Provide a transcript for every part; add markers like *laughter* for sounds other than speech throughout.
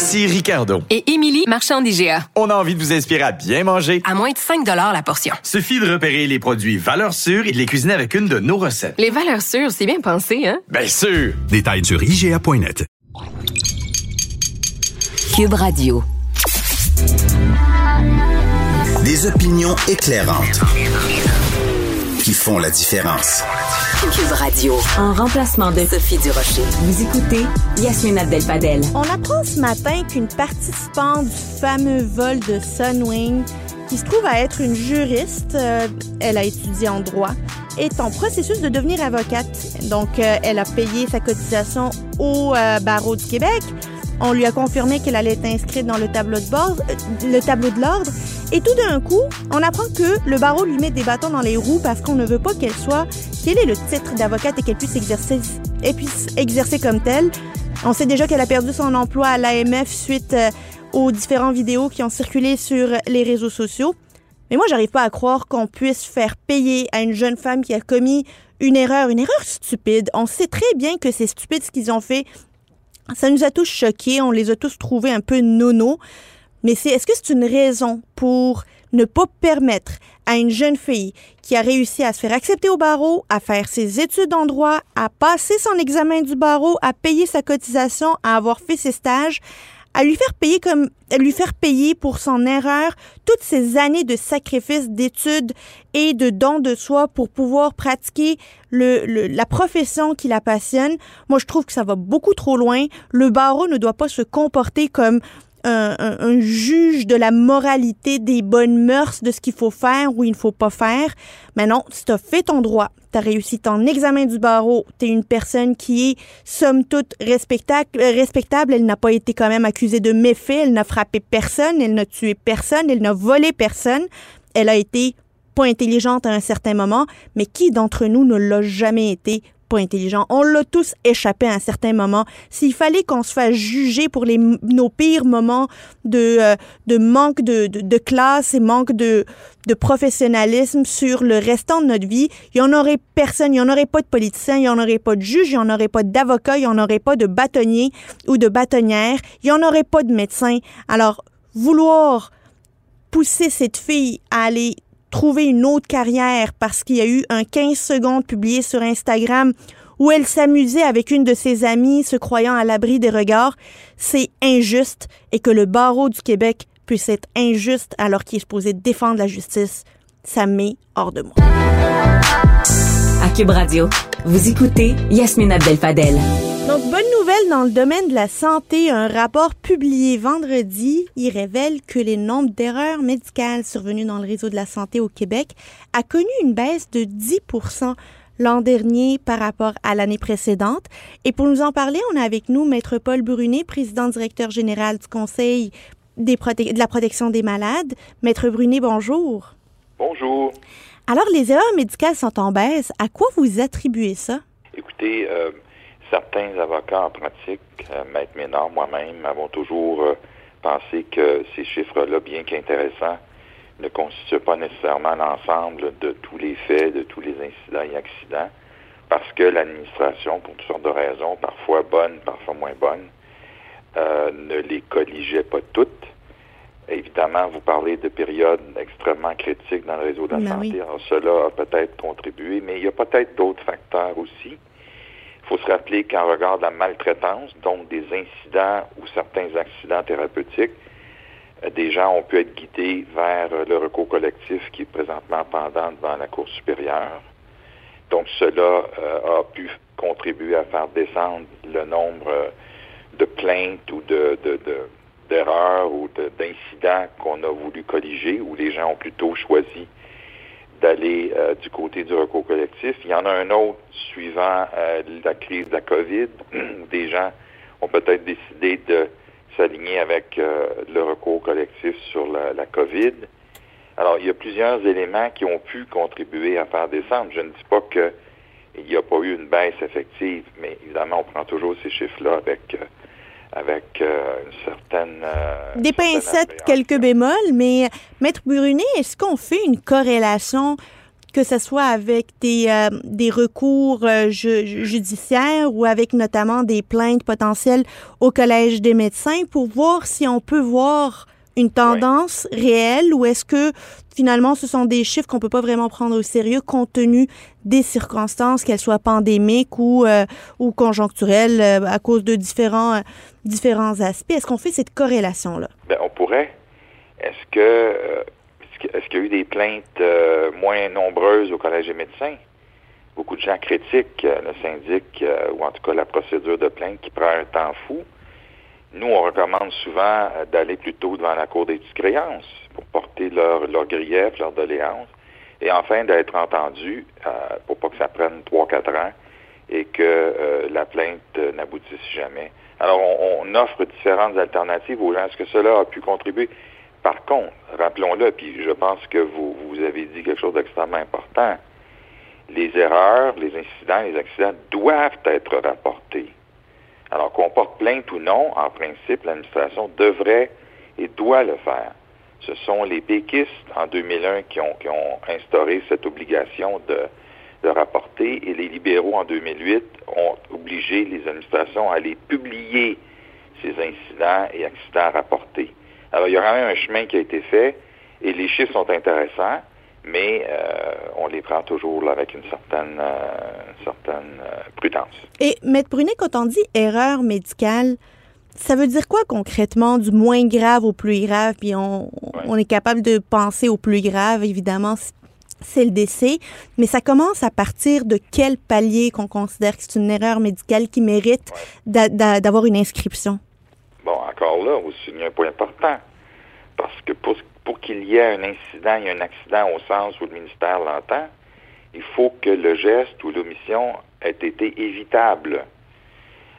Ici Ricardo. Et Émilie, marchand d'IGA. On a envie de vous inspirer à bien manger. À moins de 5 la portion. Suffit de repérer les produits valeurs sûres et de les cuisiner avec une de nos recettes. Les valeurs sûres, c'est bien pensé, hein? Bien sûr! Détails sur IGA.net. Cube Radio. Des opinions éclairantes qui font la différence. Cube Radio. En remplacement de Sophie Durocher. Vous écoutez Yasmine Abdel-Fadel. On apprend ce matin qu'une participante du fameux vol de Sunwing, qui se trouve à être une juriste, euh, elle a étudié en droit, est en processus de devenir avocate. Donc, euh, elle a payé sa cotisation au euh, barreau du Québec. On lui a confirmé qu'elle allait être inscrite dans le tableau de bord, le tableau de l'ordre. Et tout d'un coup, on apprend que le barreau lui met des bâtons dans les roues parce qu'on ne veut pas qu'elle soit, quel est le titre d'avocate et qu'elle puisse exercer, et puisse exercer comme telle. On sait déjà qu'elle a perdu son emploi à l'AMF suite euh, aux différentes vidéos qui ont circulé sur les réseaux sociaux. Mais moi, j'arrive pas à croire qu'on puisse faire payer à une jeune femme qui a commis une erreur, une erreur stupide. On sait très bien que c'est stupide ce qu'ils ont fait. Ça nous a tous choqués, on les a tous trouvés un peu nono. Mais c'est est-ce que c'est une raison pour ne pas permettre à une jeune fille qui a réussi à se faire accepter au barreau, à faire ses études en droit, à passer son examen du barreau, à payer sa cotisation, à avoir fait ses stages, à lui faire payer comme à lui faire payer pour son erreur toutes ces années de sacrifices, d'études et de dons de soi pour pouvoir pratiquer le, la profession qui la passionne. Moi, je trouve que ça va beaucoup trop loin. Le barreau ne doit pas se comporter comme un, juge de la moralité, des bonnes mœurs, de ce qu'il faut faire ou il ne faut pas faire. Mais non, tu as fait ton droit, tu as réussi ton examen du barreau, tu es une personne qui est, somme toute, respectable, euh, respectable. Elle n'a pas été quand même accusée de méfaits, elle n'a frappé personne, elle n'a tué personne, elle n'a volé personne. Elle a été pas intelligente à un certain moment, mais qui d'entre nous ne l'a jamais été intelligent. On l'a tous échappé à un certain moment. S'il fallait qu'on se fasse juger pour les, nos pires moments de, euh, de manque de, de, classe et manque de, de professionnalisme sur le restant de notre vie, il n'y en aurait personne. Il n'y en aurait pas de politiciens, il n'y en aurait pas de juges, il n'y en aurait pas d'avocats, il n'y en aurait pas de bâtonniers ou de bâtonnières, il n'y en aurait pas de médecins. Alors, vouloir pousser cette fille à aller trouver une autre carrière parce qu'il y a eu un 15 secondes publié sur Instagram où elle s'amusait avec une de ses amies se croyant à l'abri des regards, c'est injuste et que le barreau du Québec puisse être injuste alors qu'il est supposé défendre la justice, ça met hors de moi. À Radio, vous écoutez Abdel-Fadel. Donc, bonne nouvelle dans le domaine de la santé. Un rapport publié vendredi, il révèle que les nombres d'erreurs médicales survenues dans le réseau de la santé au Québec a connu une baisse de 10% l'an dernier par rapport à l'année précédente. Et pour nous en parler, on a avec nous Maître Paul Brunet, président directeur général du Conseil des de la protection des malades. Maître Brunet, bonjour. Bonjour. Alors, les erreurs médicales sont en baisse. À quoi vous attribuez ça? Écoutez, euh, certains avocats en pratique, euh, Maître Ménard, moi-même, avons toujours euh, pensé que ces chiffres-là, bien qu'intéressants, ne constituent pas nécessairement l'ensemble de tous les faits, de tous les incidents et accidents, parce que l'administration, pour toutes sortes de raisons, parfois bonnes, parfois moins bonnes, euh, ne les colligeait pas toutes. Évidemment, vous parlez de périodes extrêmement critiques dans le réseau de la ben santé. Alors, cela a peut-être contribué, mais il y a peut-être d'autres facteurs aussi faut se rappeler qu'en regard de la maltraitance, donc des incidents ou certains accidents thérapeutiques, euh, des gens ont pu être guidés vers euh, le recours collectif qui est présentement pendant devant la Cour supérieure. Donc cela euh, a pu contribuer à faire descendre le nombre de plaintes ou de, d'erreurs ou d'incidents qu'on a voulu colliger, où les gens ont plutôt choisi d'aller euh, du côté du recours collectif. Il y en a un autre suivant euh, la crise de la COVID, *clears throat* des gens ont peut-être décidé de s'aligner avec euh, le recours collectif sur la, la, COVID. Alors, il y a plusieurs éléments qui ont pu contribuer à faire descendre. Je ne dis pas qu'il n'y a pas eu une baisse effective, mais évidemment, on prend toujours ces chiffres-là avec, euh, avec euh, une certaine... Des pincettes, quelques bémols, mais Maître Brunet, est-ce qu'on fait une corrélation que ce soit avec des, euh, des recours euh, ju judiciaires ou avec notamment des plaintes potentielles au Collège des médecins pour voir si on peut voir une tendance réelle ou est-ce que finalement ce sont des chiffres qu'on peut pas vraiment prendre au sérieux compte tenu des circonstances, qu'elles soient pandémiques ou, euh, ou conjoncturelles euh, à cause de différents, euh, différents aspects? Est-ce qu'on fait cette corrélation-là? Bien, on pourrait. Est-ce que est-ce qu'il y a eu des plaintes moins nombreuses au Collège des médecins? Beaucoup de gens critiquent le syndic ou en tout cas la procédure de plainte qui prend un temps fou. Nous, on recommande souvent d'aller plutôt devant la Cour des petites créances pour porter leur, leur grief, leur doléance, et enfin d'être entendu pour pas que ça prenne 3-4 ans et que la plainte n'aboutisse jamais. Alors, on, on offre différentes alternatives aux gens. Est-ce que cela a pu contribuer? Par contre, rappelons-le, puis je pense que vous, vous avez dit quelque chose d'extrêmement important. Les erreurs, les incidents, les accidents doivent être rapportés. Alors qu'on porte plainte ou non, en principe, l'administration devrait et doit le faire. Ce sont les péquistes en 2001 qui ont, instauré cette obligation de, de rapporter et les libéraux en 2008 ont obligé les administrations à aller publier ces incidents et accidents rapportés. Alors, il y a quand même un chemin qui a été fait et les chiffres sont intéressants, mais euh, on les prend toujours là, avec une certaine, euh, une certaine euh, prudence. Et, Maître Brunet, quand on dit erreur médicale, ça veut dire quoi concrètement, du moins grave au plus grave? Puis on, oui. on est capable de penser au plus grave, évidemment, c'est le décès, mais ça commence à partir de quel palier qu'on considère que c'est une erreur médicale qui mérite d'avoir une inscription? Bon, encore là, vous soulignez un point important. Parce que pour, pour qu'il y ait un incident et un accident au sens où le ministère l'entend, il faut que le geste ou l'omission ait été évitable.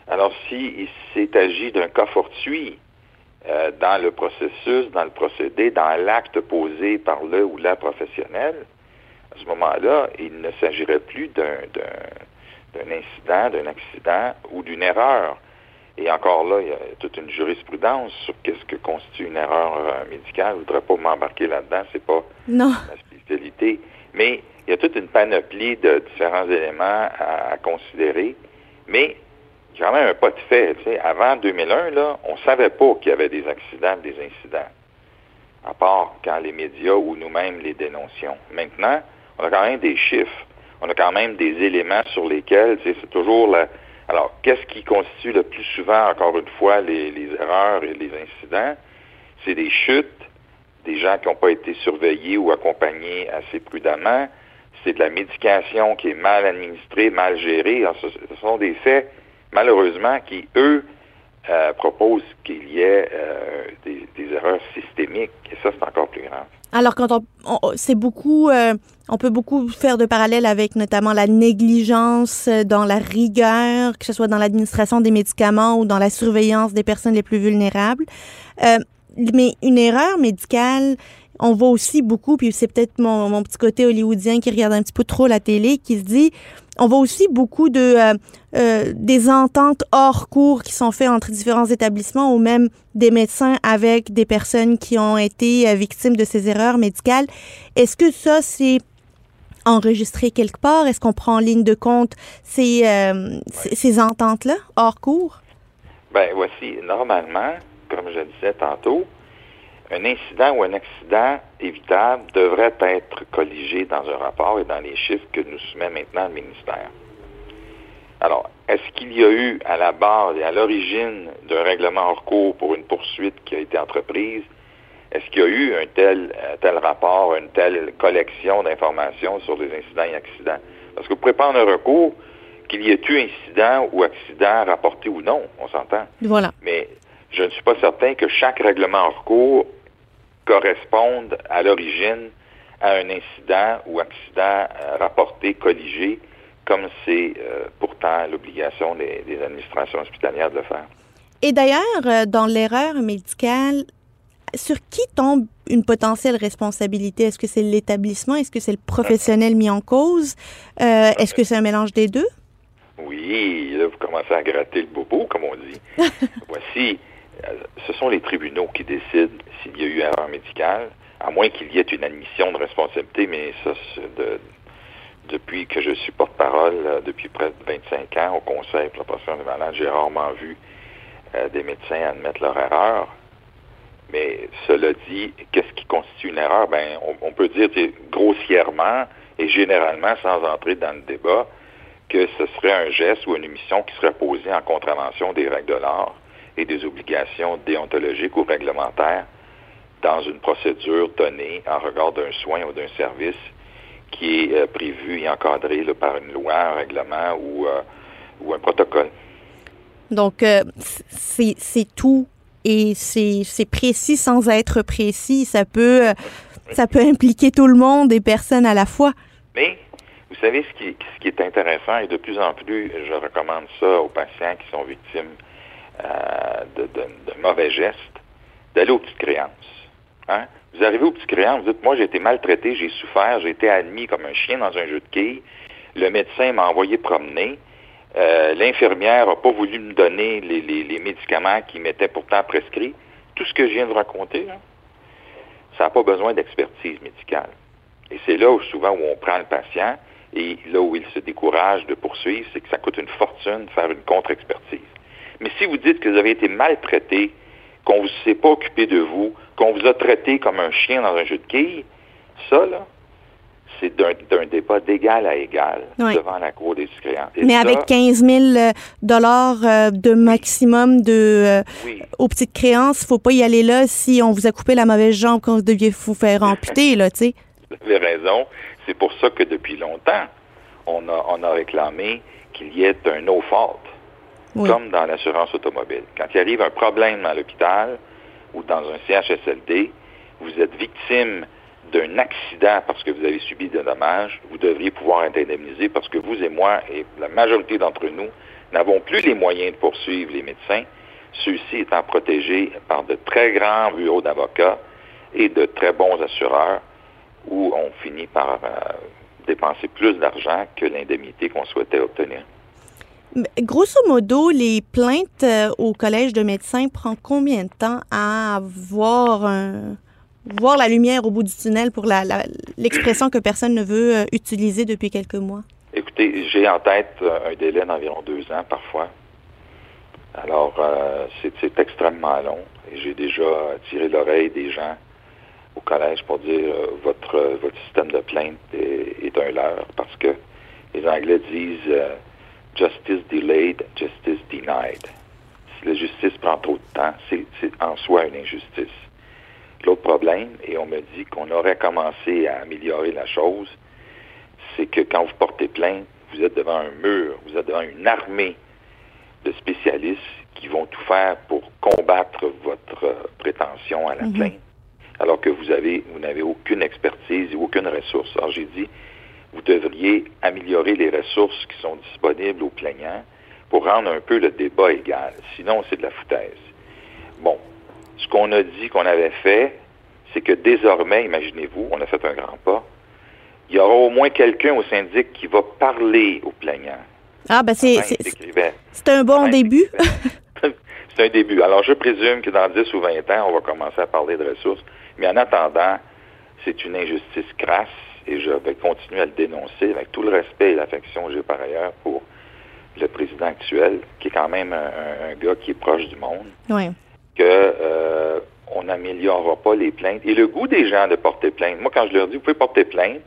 Alors, s'il s'est agi d'un cas fortuit euh, dans le processus, dans le procédé, dans l'acte posé par le ou la professionnelle, à ce moment-là, il ne s'agirait plus d'un incident, d'un accident ou d'une erreur. Et encore là, il y a toute une jurisprudence sur qu'est-ce que constitue une erreur euh, médicale. Je ne voudrais pas m'embarquer là-dedans, c'est pas non. ma spécialité. Mais il y a toute une panoplie de différents éléments à, à considérer. Mais il y a quand même un pas de fait. Tu sais. Avant 2001, là, on ne savait pas qu'il y avait des accidents, des incidents. À part quand les médias ou nous-mêmes les dénoncions. Maintenant, on a quand même des chiffres. On a quand même des éléments sur lesquels, tu sais, c'est toujours la, alors, qu'est-ce qui constitue le plus souvent, encore une fois, les, erreurs et les incidents? C'est des chutes, des gens qui n'ont pas été surveillés ou accompagnés assez prudemment. C'est de la médication qui est mal administrée, mal gérée. Ce, sont des faits, malheureusement, qui, eux, euh, proposent qu'il y ait euh, des, des, erreurs systémiques. Et ça, c'est encore plus grave. Alors, quand on, on c'est beaucoup, euh, on peut beaucoup faire de parallèles avec notamment la négligence dans la rigueur, que ce soit dans l'administration des médicaments ou dans la surveillance des personnes les plus vulnérables. Euh, mais une erreur médicale, on voit aussi beaucoup, puis c'est peut-être mon, petit côté hollywoodien qui regarde un petit peu trop la télé, qui se dit, on voit aussi beaucoup de euh, euh, des ententes hors cours qui sont faites entre différents établissements ou même des médecins avec des personnes qui ont été euh, victimes de ces erreurs médicales. Est-ce que ça, c'est enregistré quelque part? Est-ce qu'on prend en ligne de compte ces, ententes-là hors cours? Ben voici, normalement, comme je disais tantôt, un incident ou un accident évitable devrait être colligé dans un rapport et dans les chiffres que nous soumet maintenant le ministère. Alors, est-ce qu'il y a eu à la base et à l'origine d'un règlement hors cours pour une poursuite qui a été entreprise, est-ce qu'il y a eu un tel, un tel rapport, une telle collection d'informations sur les incidents et accidents? Parce que vous pouvez prendre un recours qu'il y ait eu incident ou accident rapporté ou non, on s'entend? Voilà. Mais je ne suis pas certain que chaque règlement hors cours correspondent à l'origine à un incident ou accident euh, rapporté, colligé, comme c'est euh, pourtant l'obligation des, des, administrations hospitalières de le faire. Et d'ailleurs, euh, dans l'erreur médicale, sur qui tombe une potentielle responsabilité? Est-ce que c'est l'établissement? Est-ce que c'est le professionnel mis en cause? Euh, Est-ce que c'est un mélange des deux? Oui, là, vous commencez à gratter le bobo, comme on dit. *laughs* Voici, ce sont les tribunaux qui décident s'il y a eu erreur médicale, à moins qu'il y ait une admission de responsabilité, mais ça, depuis que je suis porte-parole, euh, depuis près de 25 ans au Conseil pour la protection des malades, j'ai rarement vu euh, des médecins admettre leur erreur. Mais cela dit, qu'est-ce qui constitue une erreur? Ben, on, peut dire grossièrement et généralement, sans entrer dans le débat, que ce serait un geste ou une émission qui serait posée en contravention des règles de l'art et des obligations déontologiques ou réglementaires dans une procédure donnée en regard d'un soin ou d'un service qui est euh, prévu et encadré là, par une loi, un règlement ou, euh, ou un protocole. Donc, euh, c'est tout et c'est précis sans être précis. Ça peut, ça peut impliquer tout le monde et personne à la fois. Mais, vous savez, ce qui, ce qui est intéressant, et de plus en plus, je recommande ça aux patients qui sont victimes de, de- mauvais gestes, d'aller aux petites créances. Hein? Vous arrivez aux petites créances, vous dites, moi j'ai été maltraité, j'ai souffert, j'ai été admis comme un chien dans un jeu de quilles, le médecin m'a envoyé promener, euh, l'infirmière n'a pas voulu me donner les, médicaments qui m'étaient pourtant prescrits. Tout ce que je viens de raconter, ça n'a pas besoin d'expertise médicale. Et c'est là où souvent où on prend le patient et là où il se décourage de poursuivre, c'est que ça coûte une fortune de faire une contre-expertise. Mais si vous dites que vous avez été maltraité, qu'on ne s'est pas occupé de vous, qu'on vous a traité comme un chien dans un jeu de quilles, ça, là, c'est d'un débat d'égal à égal Oui. devant la Cour des créances. Mais ça, avec 15 000 euh, euh, de maximum de euh, aux petites créances, faut pas y aller là si on vous a coupé la mauvaise jambe quand vous deviez vous faire *laughs* amputer là, tu sais. Vous avez raison. C'est pour ça que depuis longtemps, on a, on a réclamé qu'il y ait un no fault, Comme dans l'assurance automobile. Quand il arrive un problème à l'hôpital ou dans un CHSLD, vous êtes victime d'un accident parce que vous avez subi des dommages, vous devriez pouvoir être indemnisé parce que vous et moi et la majorité d'entre nous n'avons plus les moyens de poursuivre les médecins, ceux-ci étant protégés par de très grands bureaux d'avocats et de très bons assureurs où on finit par euh, dépenser plus d'argent que l'indemnité qu'on souhaitait obtenir. Grosso modo, les plaintes euh, au collège de médecins prend combien de temps à voir la lumière au bout du tunnel pour l'expression que personne ne veut euh, utiliser depuis quelques mois? Écoutez, j'ai en tête euh, un délai d'environ deux ans parfois. Alors, c'est extrêmement long. Et j'ai déjà tiré l'oreille des gens au collège pour dire votre système de plainte est, un leurre parce que les Anglais disent justice delayed, justice denied. Si la justice prend trop de temps, c'est en soi une injustice. L'autre problème, et on me dit qu'on aurait commencé à améliorer la chose, c'est que quand vous portez plainte, vous êtes devant un mur, vous êtes devant une armée de spécialistes qui vont tout faire pour combattre votre euh, prétention à la Mhm. plainte, alors que vous avez, vous n'avez aucune expertise et aucune ressource. Alors j'ai dit, vous devriez améliorer les ressources qui sont disponibles aux plaignants pour rendre un peu le débat égal. Sinon, c'est de la foutaise. Bon, ce qu'on a dit qu'on avait fait, c'est que désormais, imaginez-vous, on a fait un grand pas, il y aura au moins quelqu'un au syndic qui va parler aux plaignants. Ah, ben c'est c'est- un bon début. *laughs* c'est un début. Alors, je présume que dans 10 ou 20 ans, on va commencer à parler de ressources. Mais en attendant, c'est une injustice crasse et je vais continuer à le dénoncer avec tout le respect et l'affection que j'ai par ailleurs pour le président actuel, qui est quand même un, gars qui est proche du monde Oui. que euh, on n'améliorera pas les plaintes. Et le goût des gens de porter plainte. Moi, quand je leur dis, vous pouvez porter plainte,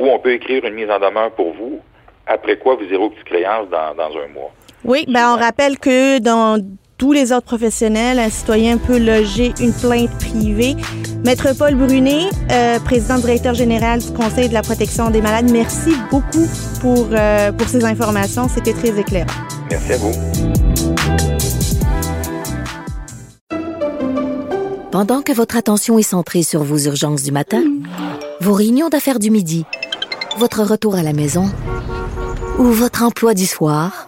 ou on peut écrire une mise en demeure pour vous, après quoi vous irez aux petites créances dans, dans un mois. Oui, ben on rappelle que dans tous les ordres professionnels, un citoyen peut loger une plainte privée. Maître Paul Brunet, euh, président directeur général du Conseil de la protection des malades, merci beaucoup pour, euh, pour ces informations. C'était très éclairant. Merci à vous. Pendant que votre attention est centrée sur vos urgences du matin, vos réunions d'affaires du midi, votre retour à la maison ou votre emploi du soir,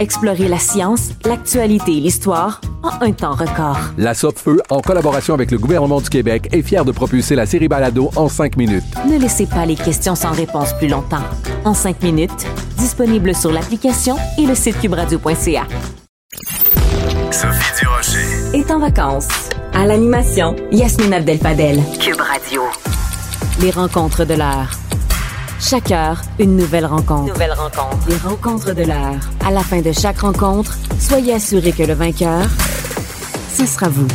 Explorez la science, l'actualité et l'histoire en un temps record. La Feu, en collaboration avec le gouvernement du Québec, est fière de propulser la série Balado en 5 minutes. Ne laissez pas les questions sans réponse plus longtemps. En 5 minutes, disponible sur l'application et le site cubradio.ca. Sophie Durocher. Est en vacances. À l'animation, Yasmine Abdel-Fadel. Cube Radio. Les rencontres de l'heure. Chaque heure, une nouvelle rencontre. Nouvelle rencontre. Les rencontres de l'heure. À la fin de chaque rencontre, soyez assurés que le vainqueur, ce sera vous.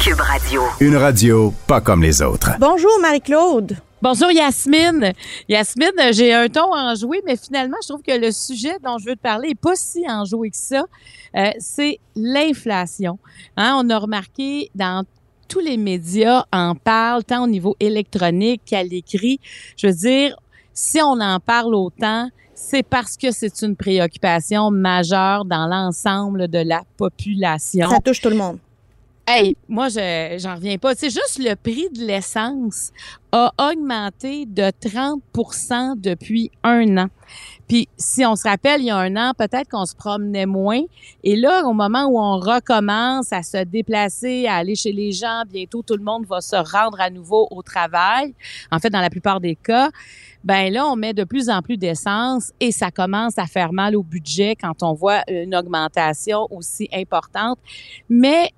Cube Radio. Une radio pas comme les autres. Bonjour Marie-Claude. Bonjour Yasmine. Yasmine, j'ai un ton enjoué, mais finalement, je trouve que le sujet dont je veux te parler n'est pas si enjoué que ça. Euh, c'est l'inflation. Hein, on a remarqué dans tous les médias en parlent, tant au niveau électronique qu'à l'écrit. Je veux dire, si on en parle autant, c'est parce que c'est une préoccupation majeure dans l'ensemble de la population. Ça touche tout le monde. Hey, moi, je j'en reviens pas. C'est juste le prix de l'essence a augmenté de 30% depuis un an. Puis si on se rappelle, il y a un an, peut-être qu'on se promenait moins. Et là, au moment où on recommence à se déplacer, à aller chez les gens, bientôt tout le monde va se rendre à nouveau au travail. En fait, dans la plupart des cas, ben là, on met de plus en plus d'essence et ça commence à faire mal au budget quand on voit une augmentation aussi importante. Mais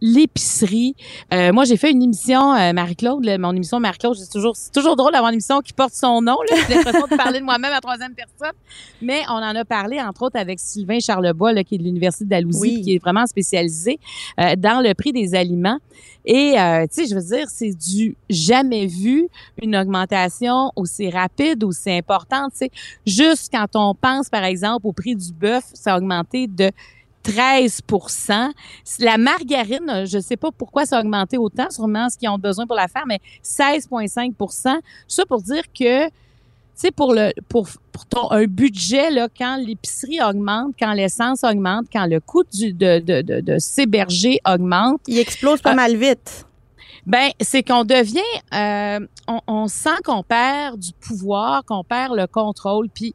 l'épicerie. Euh, moi, j'ai fait une émission, euh, Marie-Claude, mon émission Marie-Claude, c'est toujours, c'est toujours drôle d'avoir une émission qui porte son nom. J'ai l'impression de parler de moi-même à troisième personne. Mais on en a parlé, entre autres, avec Sylvain Charlebois, là, qui est de l'Université d'Alousie, qui est vraiment spécialisé euh, dans le prix des aliments. Et, tu sais, je veux dire, c'est du jamais vu, une augmentation aussi rapide, aussi importante. Tu sais, juste quand on pense, par exemple, au prix du bœuf, ça a augmenté de 13% La margarine, je ne sais pas pourquoi ça a augmenté autant, sûrement ce qu'ils ont besoin pour la faire, mais 16,5% Ça pour dire que, tu sais, pour, le, pour, pour ton, un budget, là, quand l'épicerie augmente, quand l'essence augmente, quand le coût du, de, de, de, de s'héberger augmente. Il explose pas euh, mal vite. Ben, c'est qu'on devient, euh, on, on, sent qu'on perd du pouvoir, qu'on perd le contrôle. Puis,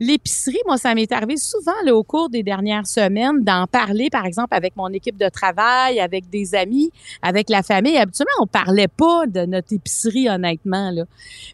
L'épicerie, moi, ça m'est arrivé souvent là, au cours des dernières semaines d'en parler, par exemple, avec mon équipe de travail, avec des amis, avec la famille. Habituellement, on parlait pas de notre épicerie, honnêtement. Là.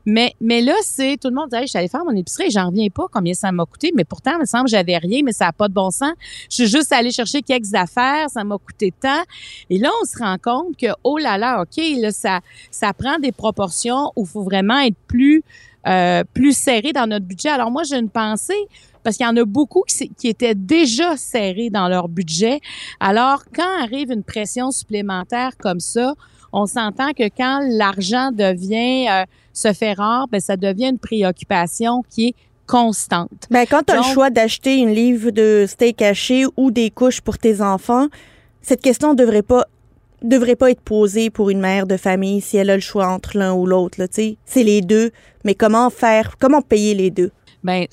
Mais, mais là, c'est tout le monde disait, je suis allée faire mon épicerie, j'en reviens pas combien ça m'a coûté? Mais pourtant, il me semble que j'avais rien, mais ça n'a pas de bon sens. Je suis juste allée chercher quelques affaires, ça m'a coûté tant. Et là, on se rend compte que, oh là là, OK, là, ça, ça prend des proportions où il faut vraiment être plus euh, plus serré dans notre budget. Alors moi, j'ai une pensée parce qu'il y en a beaucoup qui, qui, étaient déjà serrés dans leur budget. Alors, quand arrive une pression supplémentaire comme ça, on s'entend que quand l'argent devient euh, se fait rare, ben ça devient une préoccupation qui est constante. Ben quand tu as le choix d'acheter une livre de steak haché ou des couches pour tes enfants, cette question ne devrait pas devrait pas être posée pour une mère de famille si elle a le choix entre l'un ou l'autre. C'est les deux, mais comment faire, comment payer les deux? Ben,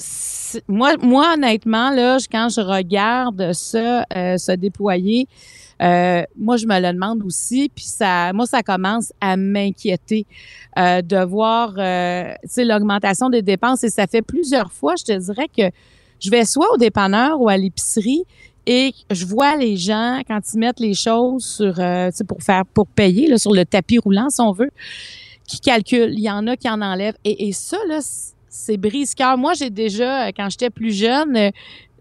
moi, moi, honnêtement, là, quand je regarde ça euh, se déployer, euh, moi, je me le demande aussi, puis ça, moi, ça commence à m'inquiéter euh, de voir, l'augmentation des dépenses. Et ça fait plusieurs fois, je te dirais que je vais soit au dépanneur ou à l'épicerie, et je vois les gens quand ils mettent les choses sur euh, pour faire pour payer là, sur le tapis roulant si on veut qui calculent. Il y en a qui en enlèvent. Et, et ça là c'est brise-cœur. Moi j'ai déjà quand j'étais plus jeune euh,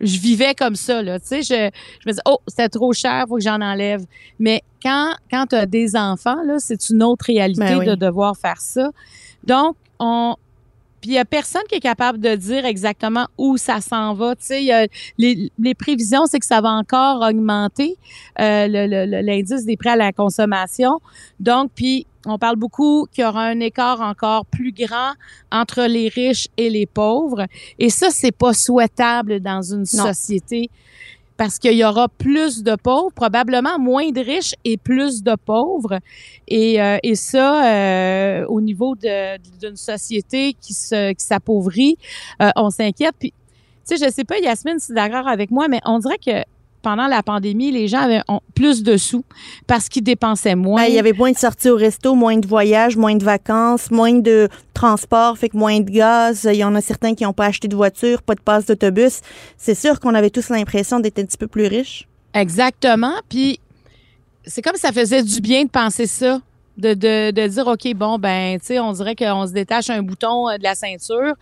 je vivais comme ça là. Tu sais je, je me disais oh c'était trop cher faut que j'en enlève. Mais quand quand tu as des enfants là c'est une autre réalité Ben oui. de devoir faire ça. Donc on Puis il y a personne qui est capable de dire exactement où ça s'en va. Tu sais, il y a les, les prévisions, c'est que ça va encore augmenter euh, le- le- le- l'indice des prêts à la consommation. Donc, puis on parle beaucoup qu'il y aura un écart encore plus grand entre les riches et les pauvres. Et ça, c'est pas souhaitable dans une Non. société parce qu'il y aura plus de pauvres, probablement moins de riches et plus de pauvres. Et, euh, et ça, euh, au niveau d'une société qui se qui s'appauvrit, euh, on s'inquiète. Puis, tu sais, je sais pas, Yasmine, si d'accord avec moi, mais on dirait que pendant la pandémie, les gens avaient plus de sous parce qu'ils dépensaient moins. Ben, il y avait moins de sorties au resto, moins de voyages, moins de vacances, moins de transport, fait que moins de gaz. Il y en a certains qui n'ont pas acheté de voiture, pas de passe d'autobus. C'est sûr qu'on avait tous l'impression d'être un petit peu plus riches. Exactement. Puis c'est comme ça faisait du bien de penser ça. De, de, de dire, OK, bon, ben, tu sais, on dirait qu'on se détache un bouton euh, de la ceinture.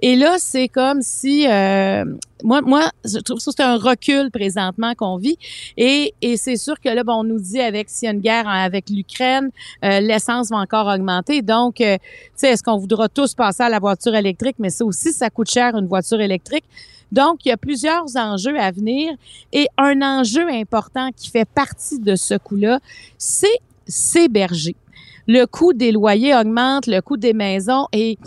Et là, c'est comme si, euh, moi, moi, je trouve que c'est un recul présentement qu'on vit. Et, et c'est sûr que là, bon, on nous dit avec s'il y a une guerre avec l'Ukraine, euh, l'essence va encore augmenter. Donc, euh, tu sais, est-ce qu'on voudra tous passer à la voiture électrique? Mais ça aussi, ça coûte cher, une voiture électrique. Donc, il y a plusieurs enjeux à venir. Et un enjeu important qui fait partie de ce coût-là, c'est s'héberger. Le coût des loyers augmente, le coût des maisons et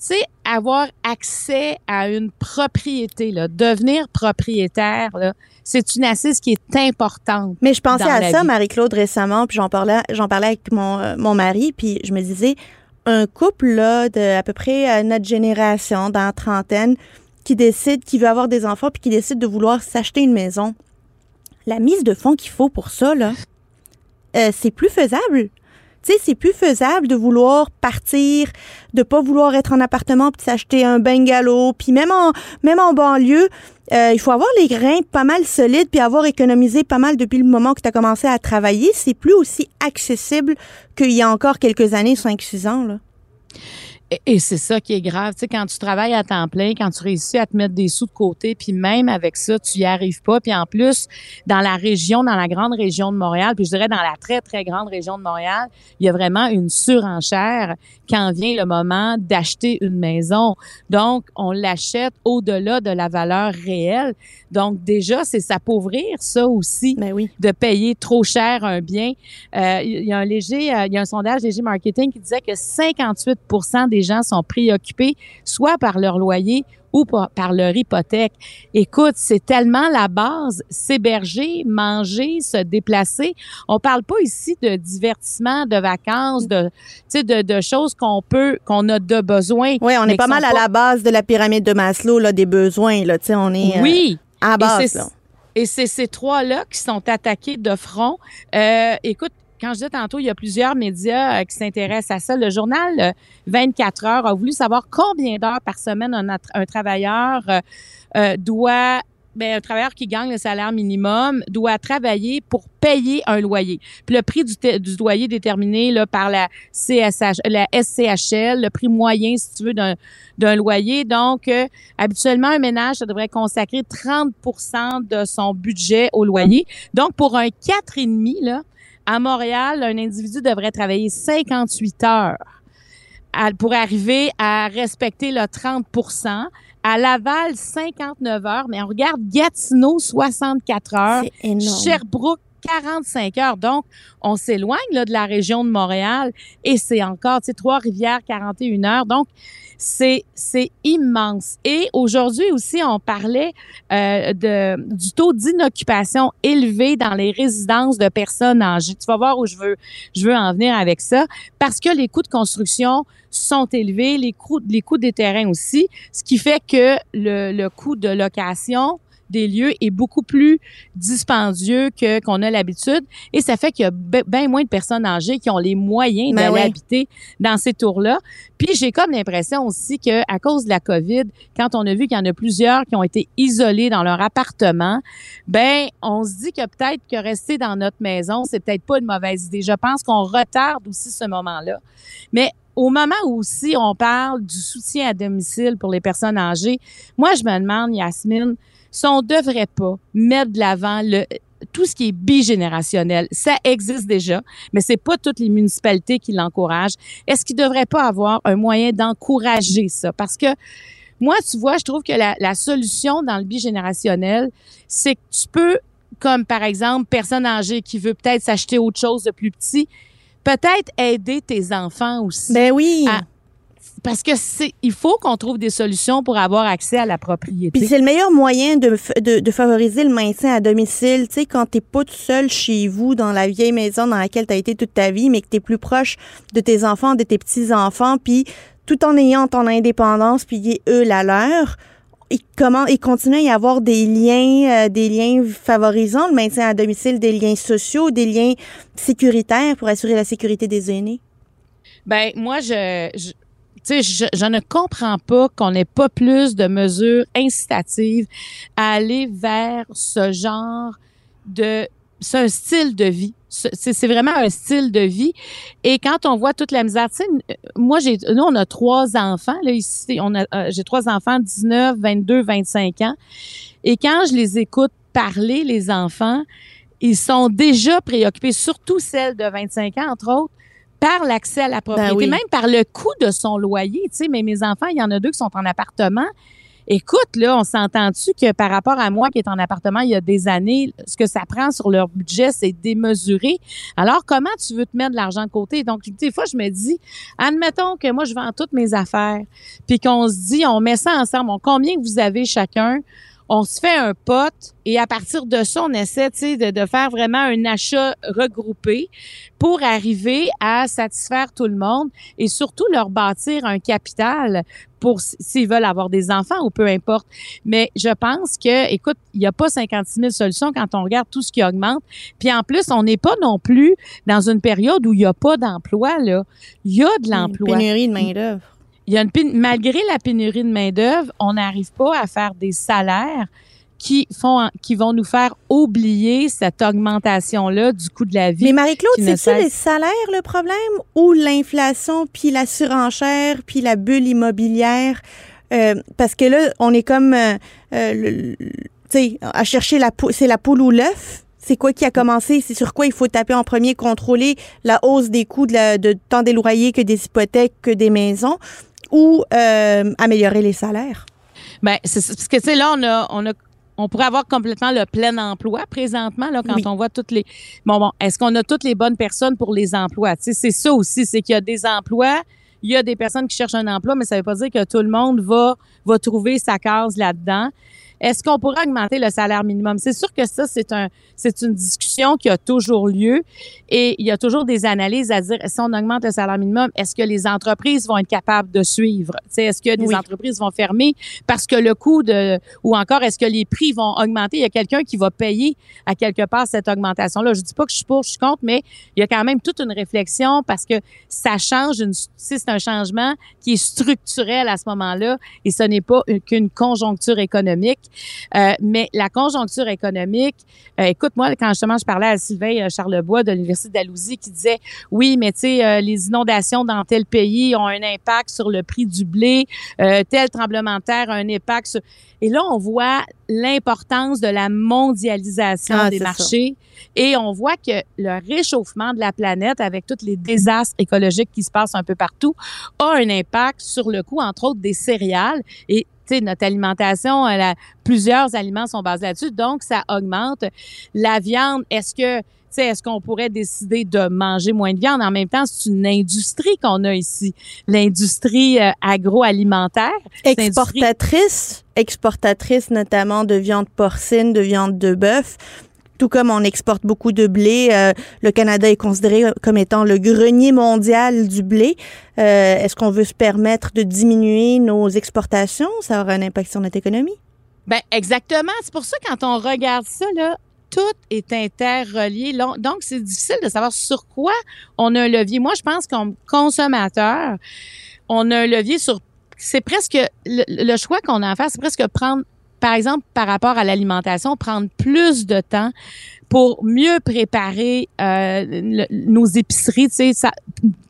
tu sais, avoir accès à une propriété, là, devenir propriétaire, là, c'est une assise qui est importante. Mais je pensais à ça. Marie-Claude, récemment, puis j'en parlais, j'en parlais avec mon, euh, mon mari, puis je me disais, un couple là, de à peu près euh, notre génération, dans la trentaine, qui décide, qui veut avoir des enfants, puis qui décide de vouloir s'acheter une maison, la mise de fonds qu'il faut pour ça, là, euh, c'est plus faisable. Tu sais, c'est plus faisable de vouloir partir, de pas vouloir être en appartement puis s'acheter un bungalow, puis même en même en banlieue, euh, il faut avoir les grains pas mal solides puis avoir économisé pas mal depuis le moment que tu as commencé à travailler. C'est plus aussi accessible qu'il y a encore quelques années, 5-6 ans. Là. Et, c'est ça qui est grave. Tu sais, quand tu travailles à temps plein, quand tu réussis à te mettre des sous de côté, puis même avec ça, tu y arrives pas. Puis en plus, dans la région, dans la grande région de Montréal, puis je dirais dans la très, très grande région de Montréal, il y a vraiment une surenchère quand vient le moment d'acheter une maison. Donc, on l'achète au-delà de la valeur réelle. Donc, déjà, c'est s'appauvrir, ça aussi, Ben oui. de payer trop cher un bien. Euh, il y a un léger, euh, il y a un sondage léger marketing qui disait que 58 des gens sont préoccupés soit par leur loyer ou par, par leur hypothèque. Écoute, c'est tellement la base, s'héberger, manger, se déplacer. On parle pas ici de divertissement, de vacances, de, tu sais, de, de choses qu'on peut, qu'on a de besoin. Oui, on est pas mal à la base de la pyramide de Maslow, là, des besoins. Là, Tu sais, on est euh, Oui. À base. Et c'est ces trois-là qui sont attaqués de front. Euh, écoute, quand je disais tantôt, il y a plusieurs médias euh, qui s'intéressent à ça. Le journal euh, 24 heures a voulu savoir combien d'heures par semaine un, un travailleur euh, euh, doit ben, un travailleur qui gagne le salaire minimum doit travailler pour payer un loyer. Puis le prix du, du loyer déterminé là, par la CSH, la SCHL, le prix moyen, si tu veux, d'un loyer. Donc, euh, habituellement, un ménage, ça devrait consacrer 30% de son budget au loyer. Donc, pour un 4,5, là, à Montréal, un individu devrait travailler 58 heures pour arriver à respecter le 30 À Laval, 59 heures, mais on regarde Gatineau, 64 heures. C'est énorme. Sherbrooke, 45 heures. Donc, on s'éloigne là, de la région de Montréal et c'est encore, tu sais, Trois-Rivières, 41 heures. Donc, c'est immense. Et aujourd'hui aussi, on parlait euh, de du taux d'inoccupation élevé dans les résidences de personnes âgées. Tu vas voir où je veux je veux en venir avec ça parce que les coûts de construction sont élevés, les coûts les coûts des terrains aussi, ce qui fait que le, le coût de location des lieux est beaucoup plus dispendieux que qu'on a l'habitude et ça fait qu'il y a bien moins de personnes âgées qui ont les moyens Ben d'aller oui. habiter dans ces tours-là. Puis j'ai comme l'impression aussi que à cause de la Covid, quand on a vu qu'il y en a plusieurs qui ont été isolés dans leur appartement, ben on se dit que peut-être que rester dans notre maison, c'est peut-être pas une mauvaise idée. Je pense qu'on retarde aussi ce moment-là. Mais au moment où aussi on parle du soutien à domicile pour les personnes âgées, moi je me demande Yasmine, si on devrait pas mettre de l'avant le tout ce qui est bigénérationnel, ça existe déjà, mais c'est pas toutes les municipalités qui l'encouragent. Est-ce qu'il devrait pas avoir un moyen d'encourager ça? Parce que moi, tu vois, je trouve que la, la solution dans le bigénérationnel, c'est que tu peux, comme par exemple, personne âgée qui veut peut-être s'acheter autre chose de plus petit, peut-être aider tes enfants aussi. Ben oui. à- parce que c'est, il faut qu'on trouve des solutions pour avoir accès à la propriété. Puis c'est le meilleur moyen de, f- de, de favoriser le maintien à domicile. Tu sais, quand t'es pas tout seul chez vous, dans la vieille maison dans laquelle tu as été toute ta vie, mais que tu es plus proche de tes enfants, de tes petits-enfants, puis tout en ayant ton indépendance, puis eux la leur, et comment et continuer à y avoir des liens, euh, des liens favorisant le maintien à domicile, des liens sociaux, des liens sécuritaires pour assurer la sécurité des aînés. Ben moi, je, je, ne comprends pas qu'on n'ait pas plus de mesures incitatives à aller vers ce genre de, c'est un style de vie. C'est vraiment un style de vie. Et quand on voit toute la misère, tu sais, moi j'ai, nous on a trois enfants là ici, euh, j'ai trois enfants, 19, 22, 25 ans. Et quand je les écoute parler, les enfants, ils sont déjà préoccupés, surtout celles de 25 ans entre autres par l'accès à la propriété, oui. même par le coût de son loyer. Tu sais, mais mes enfants, il y en a deux qui sont en appartement. Écoute, là, on s'entend-tu que par rapport à moi qui est en appartement il y a des années, ce que ça prend sur leur budget, c'est démesuré. Alors, comment tu veux te mettre de l'argent de côté? Donc, des fois, je me dis, admettons que moi, je vends toutes mes affaires, puis qu'on se dit, on met ça ensemble, on, combien que vous avez chacun? On se fait un pote et à partir de ça, on essaie de, de faire vraiment un achat regroupé pour arriver à satisfaire tout le monde et surtout leur bâtir un capital pour s'ils veulent avoir des enfants ou peu importe. Mais je pense que, écoute, il n'y a pas 56 000 solutions quand on regarde tout ce qui augmente. Puis en plus, on n'est pas non plus dans une période où il n'y a pas d'emploi. Là, il y a de l'emploi. Pénurie de main-d'œuvre. Il y a une malgré la pénurie de main d'œuvre, on n'arrive pas à faire des salaires qui font qui vont nous faire oublier cette augmentation là du coût de la vie. Mais Marie-Claude, ne c'est-tu les salaires le problème ou l'inflation, puis la surenchère, puis la bulle immobilière? Euh, parce que là, on est comme, euh, euh, tu sais, à chercher la poule, c'est la poule ou l'œuf? C'est quoi qui a commencé? C'est sur quoi il faut taper en premier? Contrôler la hausse des coûts de, la- de tant des loyers que des hypothèques, que des maisons? Ou euh, améliorer les salaires? Ben, c'est c'est- parce que tu sais là on a on a on pourrait avoir complètement le plein emploi présentement là quand Oui. on voit toutes les bon bon est-ce qu'on a toutes les bonnes personnes pour les emplois? Tu sais c'est ça aussi c'est qu'il y a des emplois il y a des personnes qui cherchent un emploi mais ça veut pas dire que tout le monde va va trouver sa case là-dedans est-ce qu'on pourrait augmenter le salaire minimum? C'est sûr que ça c'est un c'est une discussion qui a toujours lieu et il y a toujours des analyses à dire si on augmente le salaire minimum est-ce que les entreprises vont être capables de suivre? Tu sais, est-ce que des Oui. entreprises vont fermer parce que le coût de ou encore est-ce que les prix vont augmenter? Il y a quelqu'un qui va payer à quelque part cette augmentation là je dis pas que je suis pour je suis contre mais il y a quand même toute une réflexion parce que ça change une si c'est un changement qui est structurel à ce moment-là et ce n'est pas une- qu'une conjoncture économique Euh, mais la conjoncture économique euh, écoute moi quand justement je parlais à Sylvain euh, Charlebois de l'université d'Alousie qui disait oui mais tu sais euh, les inondations dans tel pays ont un impact sur le prix du blé tel tremblement de terre a un impact sur... Et là, on voit l'importance de la mondialisation Ah, des marchés et on voit que le réchauffement de la planète avec tous les désastres écologiques qui se passent un peu partout a un impact sur le coût, entre autres, des céréales. Et sais, notre alimentation, a- plusieurs aliments sont basés là-dessus, donc ça augmente. La viande, est-ce que est-ce qu'on pourrait décider de manger moins de viande? En même temps, c'est une industrie qu'on a ici, l'industrie euh, agroalimentaire. Exportatrice, exportatrice notamment de viande porcine, de viande de bœuf. Tout comme on exporte beaucoup de blé, euh, le Canada est considéré comme étant le grenier mondial du blé. Euh, Est-ce qu'on veut se permettre de diminuer nos exportations? Ça aura un impact sur notre économie? Ben exactement. C'est pour ça quand on regarde ça là, tout est interrelié. Donc c'est difficile de savoir sur quoi on a un levier. Moi, je pense qu'en consommateur, on a un levier sur. C'est presque le, le choix qu'on a à faire, c'est presque prendre, par exemple, par rapport à l'alimentation, prendre plus de temps pour mieux préparer euh, nos épiceries, tu sais,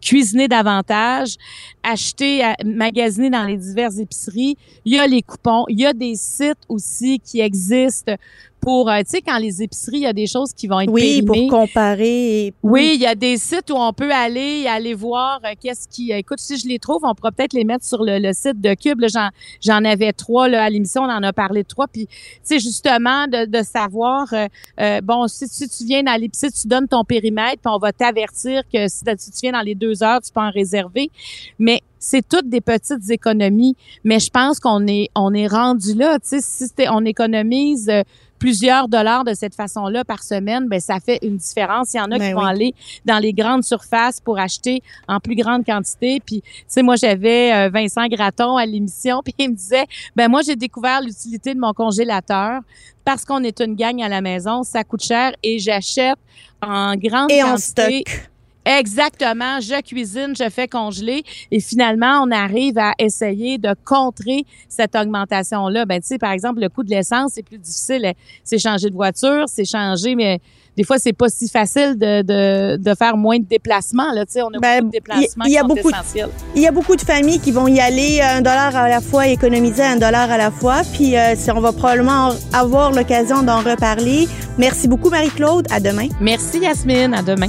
cuisiner davantage, acheter, à- magasiner dans les diverses épiceries. Il y a les coupons, il y a des sites aussi qui existent pour, euh, tu sais, quand les épiceries, il y a des choses qui vont être Oui, pour comparer. et- Oui, il y a des sites où on peut aller aller voir euh, qu'est-ce qui. Écoute, si je les trouve, on pourra peut-être les mettre sur le, le site de Cube. J'en, j'en avais trois là, à l'émission, on en a parlé de trois. Puis, tu sais, justement, de, de savoir, euh, euh, bon, si, si tu viens dans l'épicerie, tu donnes ton périmètre, puis on va t'avertir que si, si tu viens dans les deux heures, tu peux en réserver. Mais c'est toutes des petites économies. Mais je pense qu'on est on est rendu là. Tu sais, si on économise euh, plusieurs dollars de cette façon-là par semaine, ben ça fait une différence. Il y en a Ben qui vont aller dans les grandes surfaces pour acheter en plus grande quantité. Puis, tu sais, moi, j'avais euh, Vincent Graton à l'émission, *laughs* puis il me disait, ben moi, j'ai découvert l'utilité de mon congélateur parce qu'on est une gang à la maison, ça coûte cher et j'achète en grande Et en quantité. stock. Exactement. Je cuisine, je fais congeler et finalement, on arrive à essayer de contrer cette augmentation-là. Ben, tu sais, par exemple, le coût de l'essence, c'est plus difficile. C'est changer de voiture, c'est changer, mais des fois, c'est pas si facile de, de, de faire moins de déplacements. Là, tu sais, on a Ben, beaucoup de déplacements il y- a qui sont beaucoup de- essentiels. Il y a beaucoup de familles qui vont y aller un dollar à la fois, économiser un dollar à la fois. Puis euh, on va probablement avoir l'occasion d'en reparler. Merci beaucoup, Marie-Claude. À demain. Merci, Yasmine. À demain.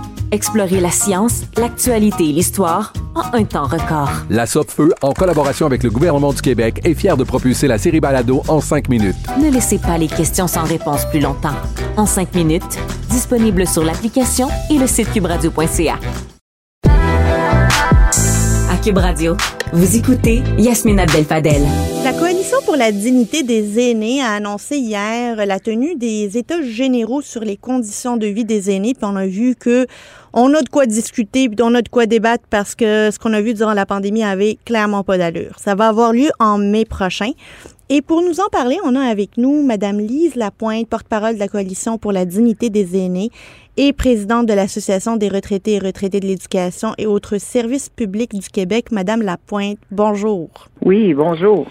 Explorez la science, l'actualité et l'histoire en un temps record. La Feu, en collaboration avec le gouvernement du Québec, est fière de propulser la série Balado en cinq minutes. Ne laissez pas les questions sans réponse plus longtemps. En cinq minutes, disponible sur l'application et le site cubradio.ca. À Cube Radio, vous écoutez. La Pour la dignité des aînés a annoncé hier la tenue des États généraux sur les conditions de vie des aînés. On a vu que on a de quoi discuter, puis on a de quoi débattre parce que ce qu'on a vu durant la pandémie avait clairement pas d'allure. Ça va avoir lieu en mai prochain. Et pour nous en parler, on a avec nous Madame Lise Lapointe, porte-parole de la Coalition pour la dignité des aînés et présidente de l'Association des retraités et retraités de l'éducation et autres services publics du Québec. Madame Lapointe, bonjour. Oui, bonjour.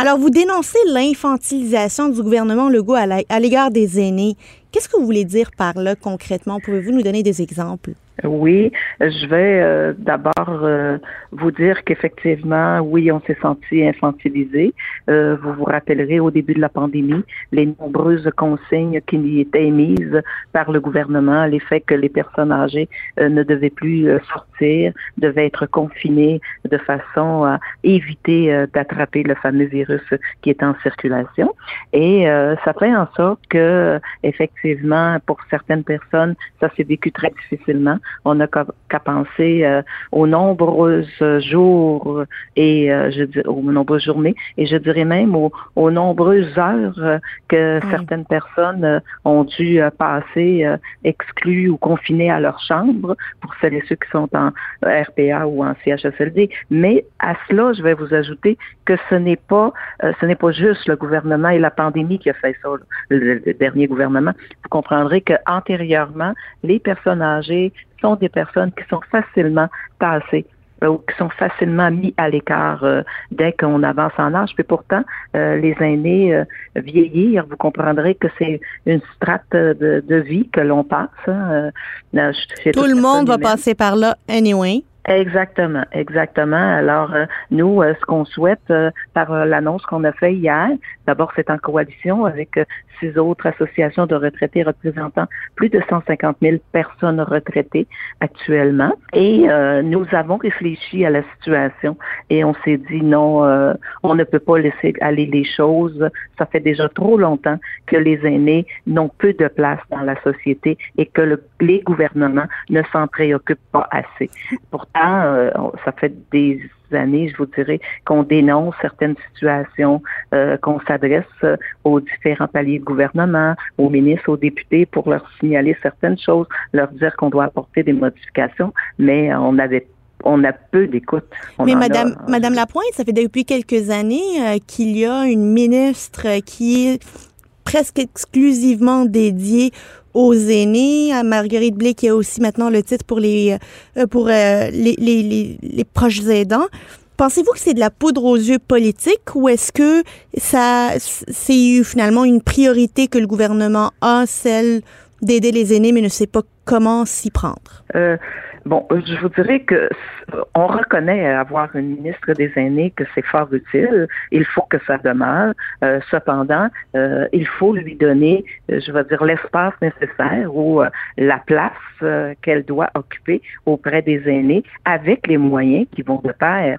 Alors, vous dénoncez l'infantilisation du gouvernement Legault à l'égard des aînés. Qu'est-ce que vous voulez dire par là concrètement? Pouvez-vous nous donner des exemples? Oui, je vais euh, d'abord euh, vous dire qu'effectivement, oui, on s'est senti infantilisé. Euh, vous vous rappellerez au début de la pandémie les nombreuses consignes qui y étaient émises par le gouvernement, les faits que les personnes âgées euh, ne devaient plus euh, sortir, devaient être confinées de façon à éviter euh, d'attraper le fameux virus qui est en circulation. Et ça fait en sorte que, effectivement, pour certaines personnes, ça s'est vécu très difficilement. On n'a qu'à penser euh, aux nombreux jours et euh, je dis, aux nombreuses journées et je dirais même aux, aux nombreuses heures euh, que certaines personnes euh, ont dû euh, passer euh, exclues ou confinées à leur chambre pour celles et ceux qui sont en euh, RPA ou en CHSLD. Mais à cela, je vais vous ajouter que ce n'est pas euh, ce n'est pas juste le gouvernement et la pandémie qui a fait ça, le, le dernier gouvernement. Vous comprendrez que antérieurement, les personnes âgées sont des personnes qui sont facilement tassées euh, ou qui sont facilement mis à l'écart euh, dès qu'on avance en âge. Puis pourtant, euh, les aînés euh, vieillir, vous comprendrez que c'est une strate de, de vie que l'on passe. hein. Euh, Tout le monde va humaine. passer par là anyway. Exactement, exactement. Alors, euh, nous, euh, ce qu'on souhaite euh, par l'annonce qu'on a fait hier, D'abord, c'est en coalition avec euh, six autres associations de retraités représentant plus de 150 000 personnes retraitées actuellement. Et euh, nous avons réfléchi à la situation et on s'est dit non, euh, on ne peut pas laisser aller les choses. Ça fait déjà trop longtemps que les aînés n'ont peu de place dans la société et que le, les gouvernements ne s'en préoccupent pas assez. Pourtant, euh, ça fait des années, je vous dirais, qu'on dénonce certaines situations, euh, qu'on s'adresse euh, aux différents paliers de gouvernement, aux ministres, aux députés pour leur signaler certaines choses, leur dire qu'on doit apporter des modifications, mais on avait on a peu d'écoute. Mais Madame, Madame Lapointe, ça fait depuis quelques années euh, qu'il y a une ministre qui est presque exclusivement dédiée aux aînés. À Marguerite Blé, qui a aussi maintenant le titre pour les, euh, pour, euh, les, les, les, proches aidants. Pensez-vous que c'est de la poudre aux yeux politique ou est-ce que ça c'est finalement une priorité que le gouvernement a, celle d'aider les aînés, mais ne sait pas comment s'y prendre? Euh, Bon, je vous dirais que on reconnaît avoir une ministre des aînés que c'est fort utile. Il faut que ça demeure. Euh, cependant, euh, il faut lui donner, euh, je vais dire, l'espace nécessaire ou la place qu'elle doit occuper auprès des aînés avec les moyens qui vont de pair.